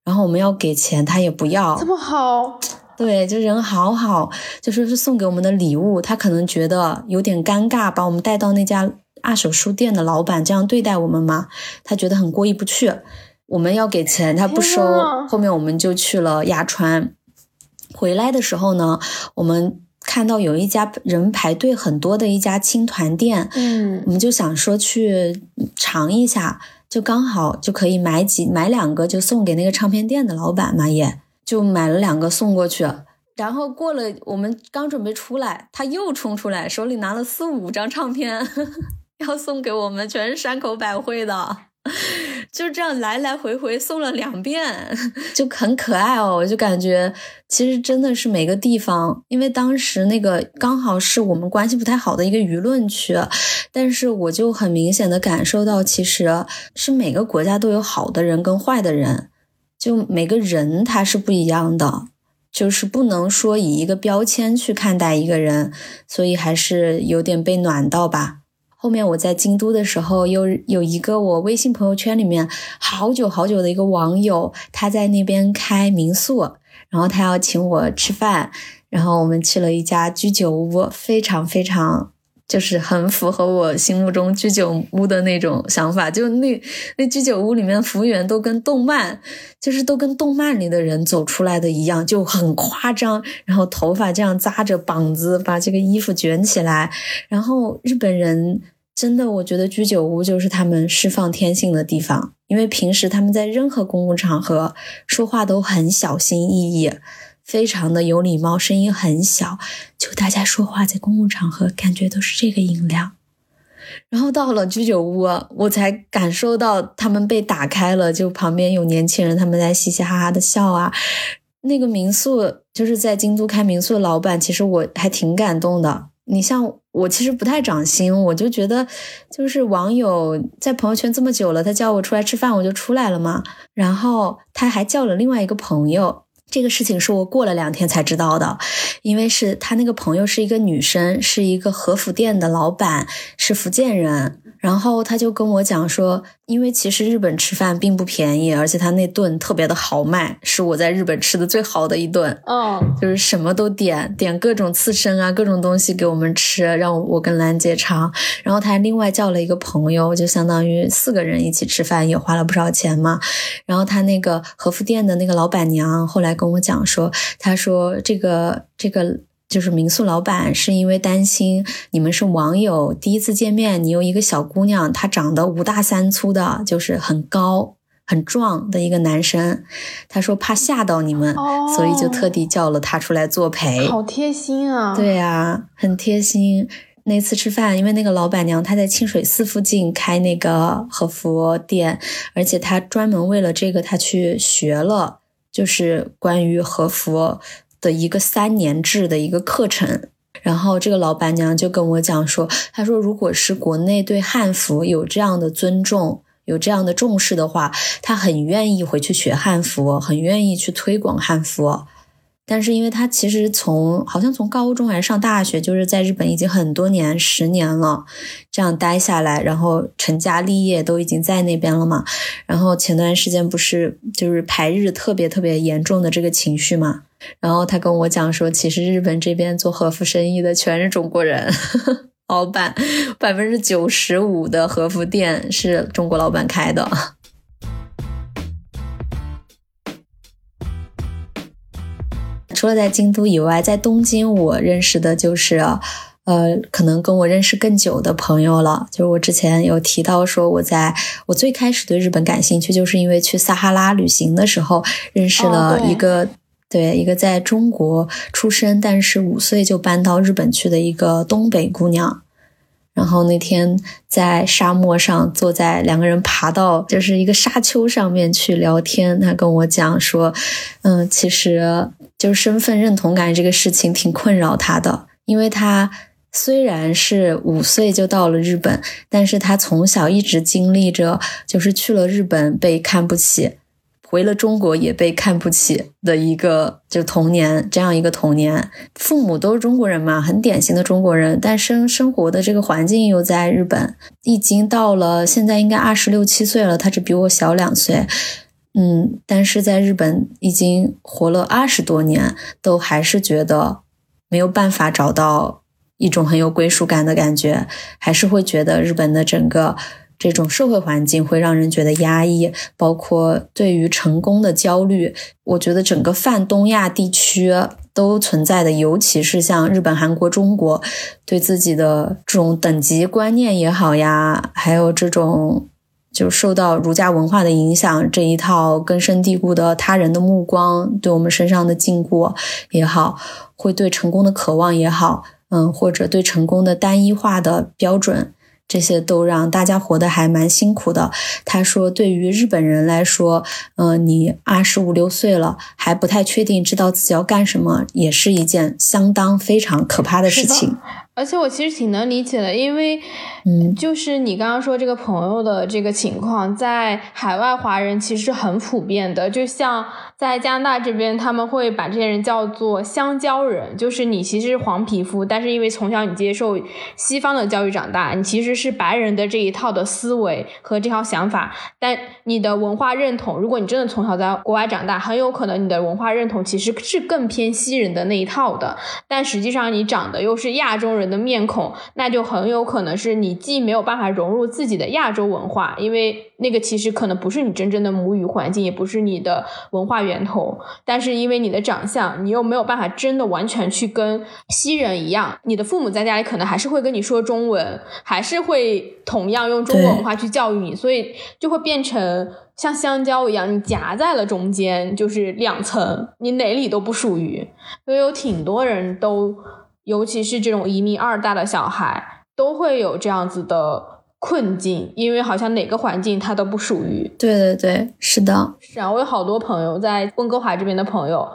然后我们要给钱，他也不要。这么好。对，就人好好，就说是送给我们的礼物，他可能觉得有点尴尬，把我们带到那家二手书店的老板这样对待我们嘛，他觉得很过意不去。我们要给钱，他不收。后面我们就去了鸭川，回来的时候呢，我们看到有一家人排队很多的一家青团店，嗯，我们就想说去尝一下，就刚好就可以买几买两个，就送给那个唱片店的老板嘛，也。就买了两个送过去，然后过了我们刚准备出来，他又冲出来，手里拿了四五张唱片 要送给我们，全是山口百惠的，就这样来来回回送了两遍，就很可爱哦。我就感觉其实真的是每个地方，因为当时那个刚好是我们关系不太好的一个舆论区，但是我就很明显的感受到，其实是每个国家都有好的人跟坏的人。就每个人他是不一样的，就是不能说以一个标签去看待一个人，所以还是有点被暖到吧。后面我在京都的时候，又有一个我微信朋友圈里面好久好久的一个网友，他在那边开民宿，然后他要请我吃饭，然后我们去了一家居酒屋，非常非常。就是很符合我心目中居酒屋的那种想法，就那那居酒屋里面的服务员都跟动漫，就是都跟动漫里的人走出来的一样，就很夸张，然后头发这样扎着膀子，把这个衣服卷起来，然后日本人真的，我觉得居酒屋就是他们释放天性的地方，因为平时他们在任何公共场合说话都很小心翼翼。非常的有礼貌，声音很小，就大家说话在公共场合感觉都是这个音量。然后到了居酒屋，我才感受到他们被打开了，就旁边有年轻人，他们在嘻嘻哈哈的笑啊。那个民宿就是在京都开民宿的老板，其实我还挺感动的，你像我其实不太长心，我就觉得就是网友在朋友圈这么久了，他叫我出来吃饭，我就出来了嘛。然后他还叫了另外一个朋友。这个事情是我过了两天才知道的，因为是他那个朋友是一个女生，是一个和服店的老板，是福建人。然后他就跟我讲说，因为其实日本吃饭并不便宜，而且他那顿特别的豪迈，是我在日本吃的最好的一顿。嗯，就是什么都点，点各种刺身啊，各种东西给我们吃，让我跟兰姐尝。然后他还另外叫了一个朋友，就相当于四个人一起吃饭，也花了不少钱嘛。然后他那个和服店的那个老板娘后来跟我讲说，他说这个这个。就是民宿老板是因为担心你们是网友，第一次见面，你有一个小姑娘，她长得五大三粗的，就是很高很壮的一个男生，他说怕吓到你们，所以就特地叫了他出来作陪。好贴心啊！对呀，很贴心。那次吃饭，因为那个老板娘她在清水寺附近开那个和服店，而且她专门为了这个，她去学了，就是关于和服。的一个三年制的一个课程，然后这个老板娘就跟我讲说，她说如果是国内对汉服有这样的尊重，有这样的重视的话，她很愿意回去学汉服，很愿意去推广汉服。但是因为她其实从好像从高中还是上大学，就是在日本已经很多年，十年了，这样待下来，然后成家立业都已经在那边了嘛。然后前段时间不是就是排日特别特别严重的这个情绪嘛。然后他跟我讲说，其实日本这边做和服生意的全是中国人，老板百分之九十五的和服店是中国老板开的。除了在京都以外，在东京我认识的就是，呃，可能跟我认识更久的朋友了。就是我之前有提到说，我在我最开始对日本感兴趣，就是因为去撒哈拉旅行的时候认识了一个。对，一个在中国出生，但是五岁就搬到日本去的一个东北姑娘。然后那天在沙漠上，坐在两个人爬到就是一个沙丘上面去聊天。他跟我讲说，嗯，其实就是身份认同感这个事情挺困扰他的，因为他虽然是五岁就到了日本，但是他从小一直经历着，就是去了日本被看不起。回了中国也被看不起的一个，就童年这样一个童年，父母都是中国人嘛，很典型的中国人，但生生活的这个环境又在日本，已经到了现在应该二十六七岁了，他只比我小两岁，嗯，但是在日本已经活了二十多年，都还是觉得没有办法找到一种很有归属感的感觉，还是会觉得日本的整个。这种社会环境会让人觉得压抑，包括对于成功的焦虑。我觉得整个泛东亚地区都存在的，尤其是像日本、韩国、中国，对自己的这种等级观念也好呀，还有这种就受到儒家文化的影响这一套根深蒂固的他人的目光对我们身上的禁锢也好，会对成功的渴望也好，嗯，或者对成功的单一化的标准。这些都让大家活得还蛮辛苦的。他说，对于日本人来说，嗯，你二十五六岁了还不太确定知道自己要干什么，也是一件相当非常可怕的事情。而且我其实挺能理解的，因为，嗯，就是你刚刚说这个朋友的这个情况，在海外华人其实很普遍的。就像在加拿大这边，他们会把这些人叫做香蕉人，就是你其实是黄皮肤，但是因为从小你接受西方的教育长大，你其实是白人的这一套的思维和这套想法，但你的文化认同，如果你真的从小在国外长大，很有可能你的文化认同其实是更偏西人的那一套的，但实际上你长得又是亚洲人。的面孔，那就很有可能是你既没有办法融入自己的亚洲文化，因为那个其实可能不是你真正的母语环境，也不是你的文化源头。但是因为你的长相，你又没有办法真的完全去跟西人一样。你的父母在家里可能还是会跟你说中文，还是会同样用中国文化去教育你，所以就会变成像香蕉一样，你夹在了中间，就是两层，你哪里都不属于。所以有挺多人都。尤其是这种移民二代的小孩，都会有这样子的困境，因为好像哪个环境他都不属于。对对对，是的。是啊，我有好多朋友在温哥华这边的朋友，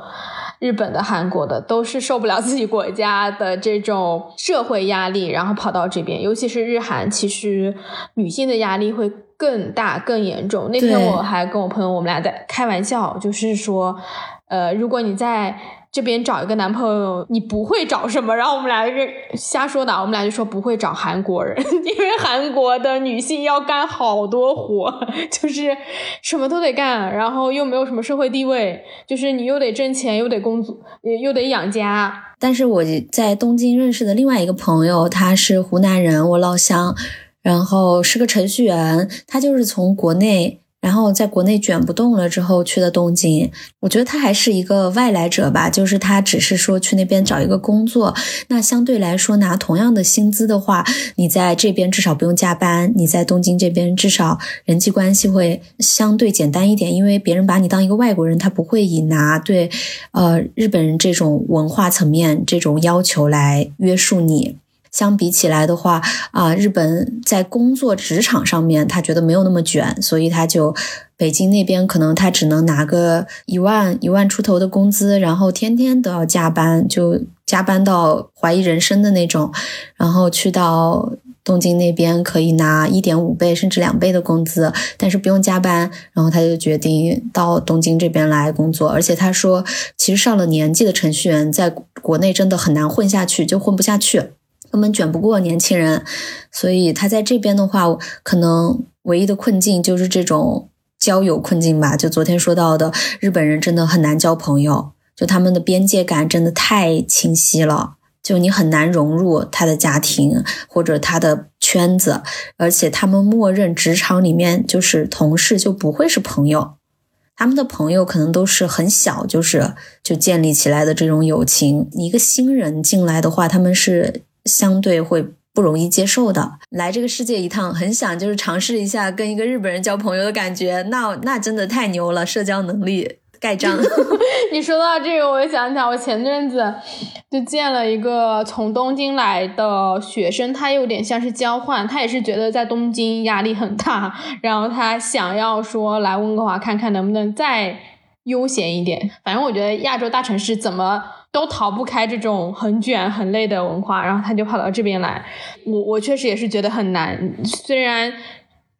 日本的、韩国的，都是受不了自己国家的这种社会压力，然后跑到这边。尤其是日韩，其实女性的压力会更大、更严重。那天我还跟我朋友，我们俩在开玩笑，就是说，呃，如果你在。这边找一个男朋友，你不会找什么？然后我们俩就瞎说的，我们俩就说不会找韩国人，因为韩国的女性要干好多活，就是什么都得干，然后又没有什么社会地位，就是你又得挣钱，又得工作，又得养家。但是我在东京认识的另外一个朋友，他是湖南人，我老乡，然后是个程序员，他就是从国内。然后在国内卷不动了之后去的东京，我觉得他还是一个外来者吧，就是他只是说去那边找一个工作。那相对来说拿同样的薪资的话，你在这边至少不用加班，你在东京这边至少人际关系会相对简单一点，因为别人把你当一个外国人，他不会以拿对呃日本人这种文化层面这种要求来约束你。相比起来的话，啊，日本在工作职场上面，他觉得没有那么卷，所以他就北京那边可能他只能拿个一万一万出头的工资，然后天天都要加班，就加班到怀疑人生的那种。然后去到东京那边可以拿一点五倍甚至两倍的工资，但是不用加班。然后他就决定到东京这边来工作，而且他说，其实上了年纪的程序员在国内真的很难混下去，就混不下去。根本卷不过年轻人，所以他在这边的话，可能唯一的困境就是这种交友困境吧。就昨天说到的，日本人真的很难交朋友，就他们的边界感真的太清晰了，就你很难融入他的家庭或者他的圈子，而且他们默认职场里面就是同事就不会是朋友，他们的朋友可能都是很小就是就建立起来的这种友情。你一个新人进来的话，他们是。相对会不容易接受的。来这个世界一趟，很想就是尝试一下跟一个日本人交朋友的感觉。那那真的太牛了，社交能力盖章。你说到这个，我想起来，我前阵子就见了一个从东京来的学生，他有点像是交换，他也是觉得在东京压力很大，然后他想要说来温哥华看看能不能再悠闲一点。反正我觉得亚洲大城市怎么。都逃不开这种很卷很累的文化，然后他就跑到这边来。我我确实也是觉得很难，虽然。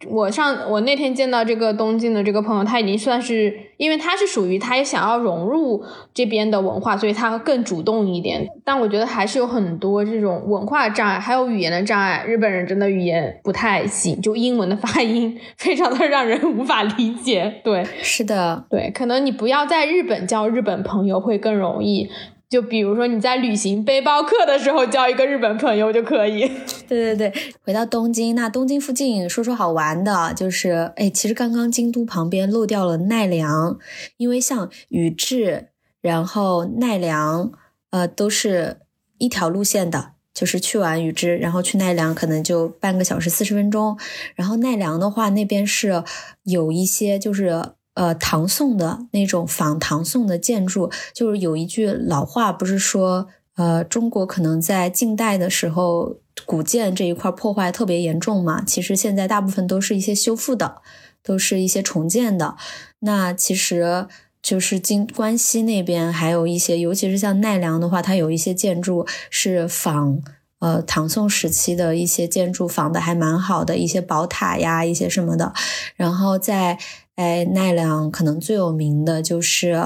我上我那天见到这个东京的这个朋友，他已经算是，因为他是属于他也想要融入这边的文化，所以他更主动一点。但我觉得还是有很多这种文化障碍，还有语言的障碍。日本人真的语言不太行，就英文的发音非常的让人无法理解。对，是的，对，可能你不要在日本交日本朋友会更容易。就比如说你在旅行背包客的时候交一个日本朋友就可以。对对对，回到东京，那东京附近说说好玩的，就是哎，其实刚刚京都旁边漏掉了奈良，因为像宇治，然后奈良，呃，都是一条路线的，就是去完宇治，然后去奈良可能就半个小时四十分钟，然后奈良的话那边是有一些就是。呃，唐宋的那种仿唐宋的建筑，就是有一句老话，不是说，呃，中国可能在近代的时候，古建这一块破坏特别严重嘛。其实现在大部分都是一些修复的，都是一些重建的。那其实就是京关西那边还有一些，尤其是像奈良的话，它有一些建筑是仿呃唐宋时期的一些建筑，仿的还蛮好的，一些宝塔呀，一些什么的。然后在哎，奈良可能最有名的就是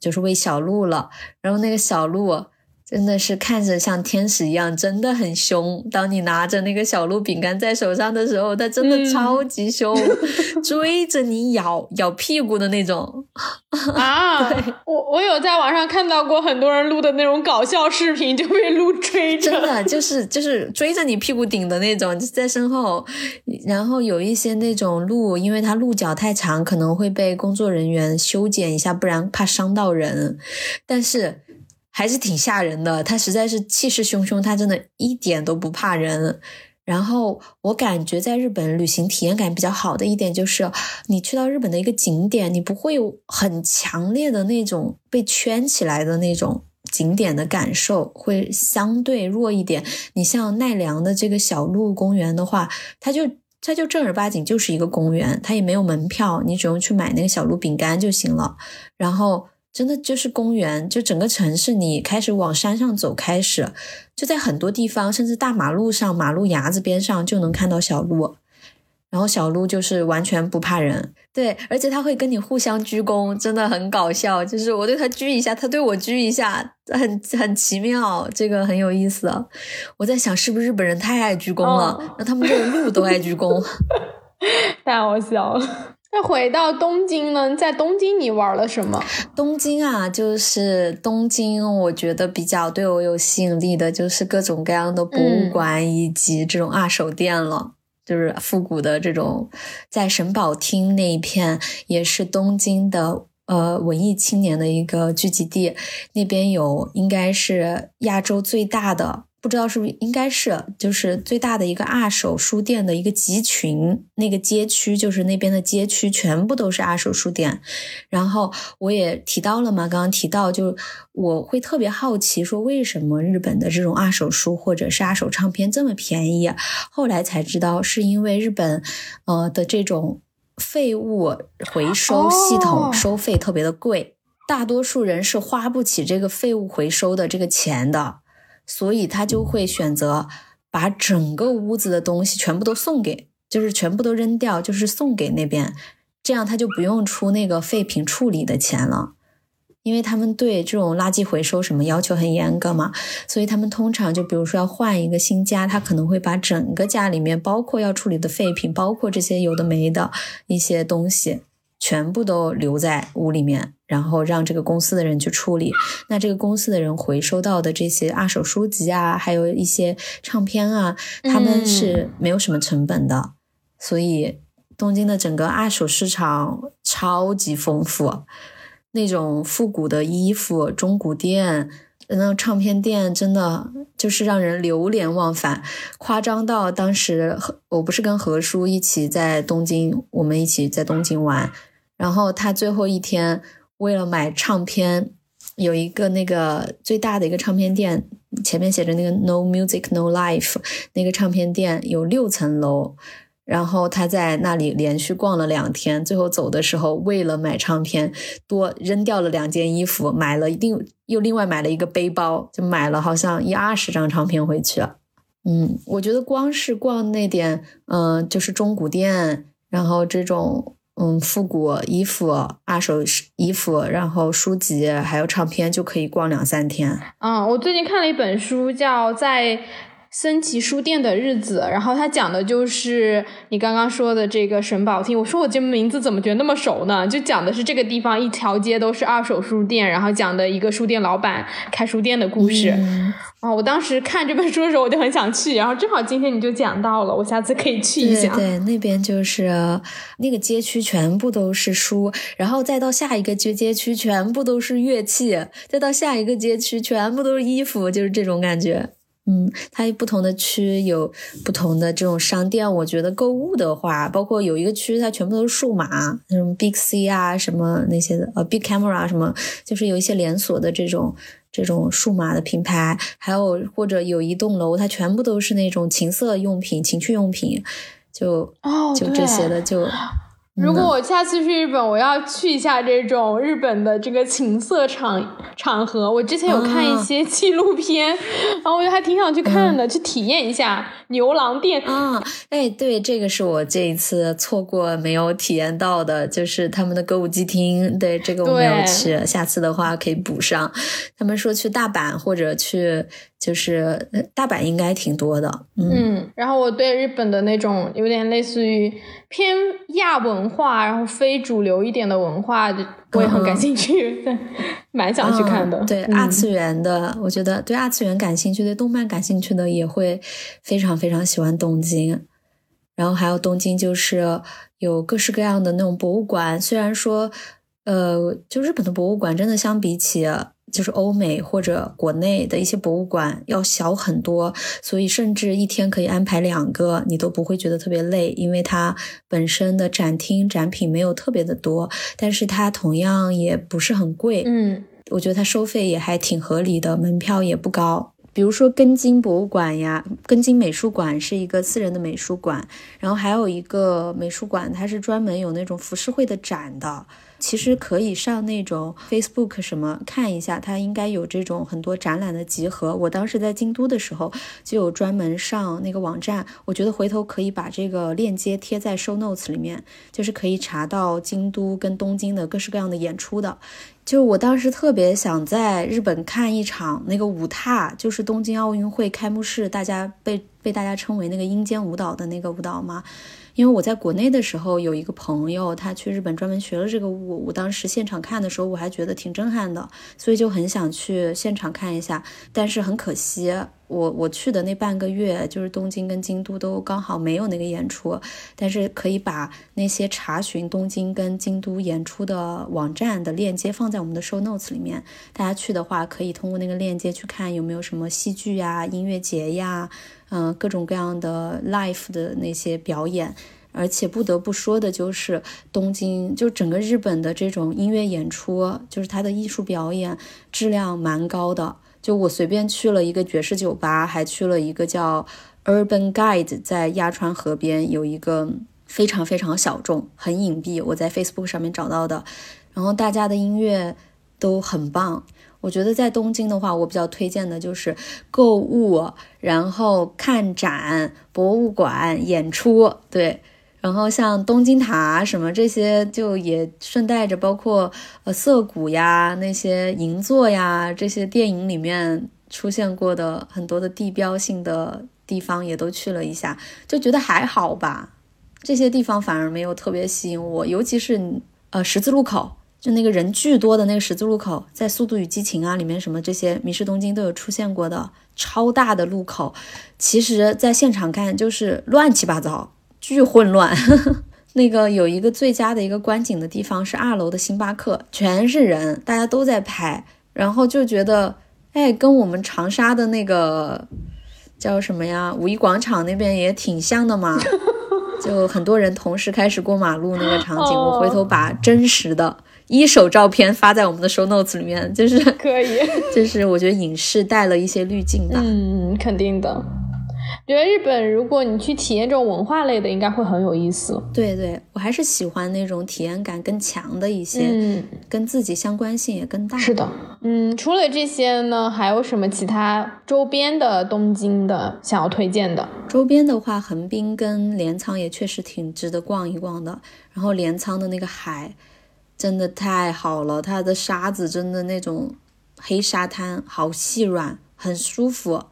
就是喂小鹿了，然后那个小鹿。真的是看着像天使一样，真的很凶。当你拿着那个小鹿饼干在手上的时候，它真的超级凶，追着你咬咬屁股的那种。啊，我我有在网上看到过很多人录的那种搞笑视频，就被鹿追着，真的就是就是追着你屁股顶的那种，就在身后。然后有一些那种鹿，因为它鹿角太长，可能会被工作人员修剪一下，不然怕伤到人。但是。还是挺吓人的，他实在是气势汹汹，他真的一点都不怕人。然后我感觉在日本旅行体验感比较好的一点就是，你去到日本的一个景点，你不会有很强烈的那种被圈起来的那种景点的感受，会相对弱一点。你像奈良的这个小鹿公园的话，它就它就正儿八经就是一个公园，它也没有门票，你只用去买那个小鹿饼干就行了。然后。真的就是公园，就整个城市，你开始往山上走，开始就在很多地方，甚至大马路上、马路牙子边上就能看到小鹿。然后小鹿就是完全不怕人，对，而且它会跟你互相鞠躬，真的很搞笑。就是我对它鞠一下，它对我鞠一下，很很奇妙，这个很有意思。我在想，是不是日本人太爱鞠躬了，让他们这个鹿都爱鞠躬，太好笑了。那回到东京呢？在东京你玩了什么？东京啊，就是东京，我觉得比较对我有吸引力的，就是各种各样的博物馆以及这种二手店了。就是复古的这种，在神保町那一片，也是东京的呃文艺青年的一个聚集地，那边有应该是亚洲最大的。不知道是不是应该是，就是最大的一个二手书店的一个集群，那个街区就是那边的街区全部都是二手书店。然后我也提到了嘛，刚刚提到就我会特别好奇，说为什么日本的这种二手书或者是二手唱片这么便宜？后来才知道是因为日本呃的这种废物回收系统收费特别的贵，大多数人是花不起这个废物回收的这个钱的。所以他就会选择把整个屋子的东西全部都送给，就是全部都扔掉，就是送给那边，这样他就不用出那个废品处理的钱了，因为他们对这种垃圾回收什么要求很严格嘛，所以他们通常就比如说要换一个新家，他可能会把整个家里面包括要处理的废品，包括这些有的没的一些东西。全部都留在屋里面，然后让这个公司的人去处理。那这个公司的人回收到的这些二手书籍啊，还有一些唱片啊，他们是没有什么成本的。所以东京的整个二手市场超级丰富，那种复古的衣服、中古店、那种唱片店，真的就是让人流连忘返，夸张到当时我不是跟何叔一起在东京，我们一起在东京玩。然后他最后一天为了买唱片，有一个那个最大的一个唱片店，前面写着那个 No Music No Life，那个唱片店有六层楼，然后他在那里连续逛了两天，最后走的时候为了买唱片，多扔掉了两件衣服，买了另又另外买了一个背包，就买了好像一二十张唱片回去。嗯，我觉得光是逛那点，嗯，就是中古店，然后这种。嗯，复古衣服、二手衣服，然后书籍，还有唱片，就可以逛两三天。嗯，我最近看了一本书，叫在。森崎书店的日子，然后他讲的就是你刚刚说的这个神保町。我说我这名字怎么觉得那么熟呢？就讲的是这个地方一条街都是二手书店，然后讲的一个书店老板开书店的故事。啊，我当时看这本书的时候我就很想去，然后正好今天你就讲到了，我下次可以去一下。对，那边就是那个街区全部都是书，然后再到下一个街街区全部都是乐器，再到下一个街区全部都是衣服，就是这种感觉。嗯，它不同的区有不同的这种商店。我觉得购物的话，包括有一个区，它全部都是数码，什么 Big C 啊，什么那些的，呃，Big Camera 什么，就是有一些连锁的这种这种数码的品牌。还有或者有一栋楼，它全部都是那种情色用品、情趣用品，就就这些的就。如果我下次去日本，我要去一下这种日本的这个情色场场合。我之前有看一些纪录片，然后我就还挺想去看的，去体验一下牛郎店。啊，哎，对，这个是我这一次错过没有体验到的，就是他们的歌舞伎厅。对，这个我没有去，下次的话可以补上。他们说去大阪或者去。就是大阪应该挺多的，嗯，然后我对日本的那种有点类似于偏亚文化，然后非主流一点的文化，我也很感兴趣，蛮想去看的。对二次元的，我觉得对二次元感兴趣、对动漫感兴趣的也会非常非常喜欢东京。然后还有东京，就是有各式各样的那种博物馆，虽然说，呃，就日本的博物馆真的相比起。就是欧美或者国内的一些博物馆要小很多，所以甚至一天可以安排两个，你都不会觉得特别累，因为它本身的展厅展品没有特别的多，但是它同样也不是很贵。嗯，我觉得它收费也还挺合理的，门票也不高。比如说根津博物馆呀，根津美术馆是一个私人的美术馆，然后还有一个美术馆，它是专门有那种浮世绘的展的。其实可以上那种 Facebook 什么看一下，它应该有这种很多展览的集合。我当时在京都的时候就有专门上那个网站，我觉得回头可以把这个链接贴在 Show Notes 里面，就是可以查到京都跟东京的各式各样的演出的。就我当时特别想在日本看一场那个舞踏，就是东京奥运会开幕式，大家被被大家称为那个阴间舞蹈的那个舞蹈嘛。因为我在国内的时候有一个朋友，他去日本专门学了这个舞，我当时现场看的时候我还觉得挺震撼的，所以就很想去现场看一下。但是很可惜，我我去的那半个月就是东京跟京都都刚好没有那个演出。但是可以把那些查询东京跟京都演出的网站的链接放在我们的 show notes 里面，大家去的话可以通过那个链接去看有没有什么戏剧呀、音乐节呀。嗯，各种各样的 live 的那些表演，而且不得不说的就是东京，就整个日本的这种音乐演出，就是它的艺术表演质量蛮高的。就我随便去了一个爵士酒吧，还去了一个叫 Urban Guide，在鸭川河边有一个非常非常小众、很隐蔽，我在 Facebook 上面找到的，然后大家的音乐都很棒。我觉得在东京的话，我比较推荐的就是购物，然后看展、博物馆、演出，对。然后像东京塔什么这些，就也顺带着包括呃涩谷呀、那些银座呀这些电影里面出现过的很多的地标性的地方也都去了一下，就觉得还好吧。这些地方反而没有特别吸引我，尤其是呃十字路口。就那个人巨多的那个十字路口，在《速度与激情》啊里面，什么这些《迷失东京》都有出现过的超大的路口，其实在现场看就是乱七八糟，巨混乱。那个有一个最佳的一个观景的地方是二楼的星巴克，全是人，大家都在拍，然后就觉得，哎，跟我们长沙的那个叫什么呀，五一广场那边也挺像的嘛，就很多人同时开始过马路那个场景，我回头把真实的。一手照片发在我们的 show notes 里面，就是可以，就是我觉得影视带了一些滤镜吧。嗯，肯定的。觉得日本，如果你去体验这种文化类的，应该会很有意思。对对，我还是喜欢那种体验感更强的一些，嗯，跟自己相关性也更大。是的，嗯，除了这些呢，还有什么其他周边的东京的想要推荐的？周边的话，横滨跟镰仓也确实挺值得逛一逛的。然后镰仓的那个海。真的太好了，它的沙子真的那种黑沙滩，好细软，很舒服，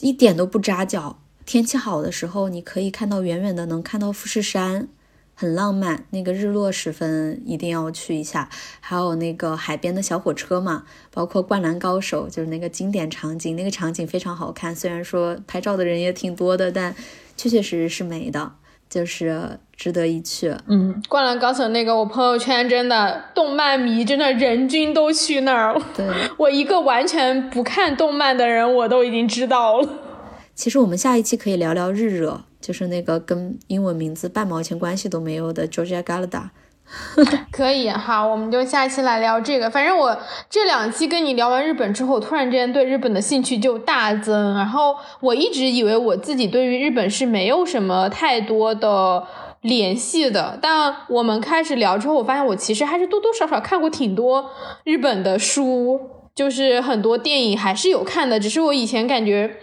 一点都不扎脚。天气好的时候，你可以看到远远的能看到富士山，很浪漫。那个日落时分一定要去一下。还有那个海边的小火车嘛，包括灌篮高手，就是那个经典场景，那个场景非常好看。虽然说拍照的人也挺多的，但确确实实是美的。就是值得一去。嗯，灌篮高手那个，我朋友圈真的动漫迷真的人均都去那儿。对，我一个完全不看动漫的人，我都已经知道了。其实我们下一期可以聊聊日热，就是那个跟英文名字半毛钱关系都没有的 Georgia Galada。可以，好，我们就下期来聊这个。反正我这两期跟你聊完日本之后，突然之间对日本的兴趣就大增。然后我一直以为我自己对于日本是没有什么太多的联系的，但我们开始聊之后，我发现我其实还是多多少少看过挺多日本的书，就是很多电影还是有看的，只是我以前感觉。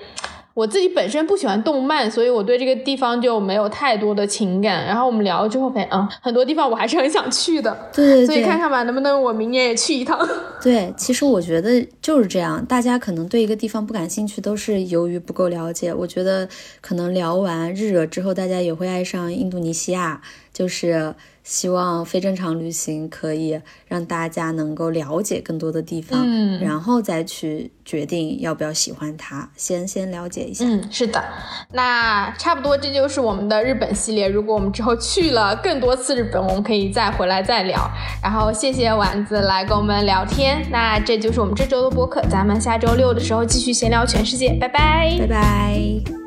我自己本身不喜欢动漫，所以我对这个地方就没有太多的情感。然后我们聊了之后，发现嗯，很多地方我还是很想去的。对，所以看看吧，能不能我明年也去一趟。对，其实我觉得就是这样，大家可能对一个地方不感兴趣，都是由于不够了解。我觉得可能聊完日惹之后，大家也会爱上印度尼西亚，就是。希望非正常旅行可以让大家能够了解更多的地方，嗯，然后再去决定要不要喜欢它。先先了解一下，嗯，是的，那差不多这就是我们的日本系列。如果我们之后去了更多次日本，我们可以再回来再聊。然后谢谢丸子来跟我们聊天。那这就是我们这周的播客，咱们下周六的时候继续闲聊全世界，拜拜，拜拜。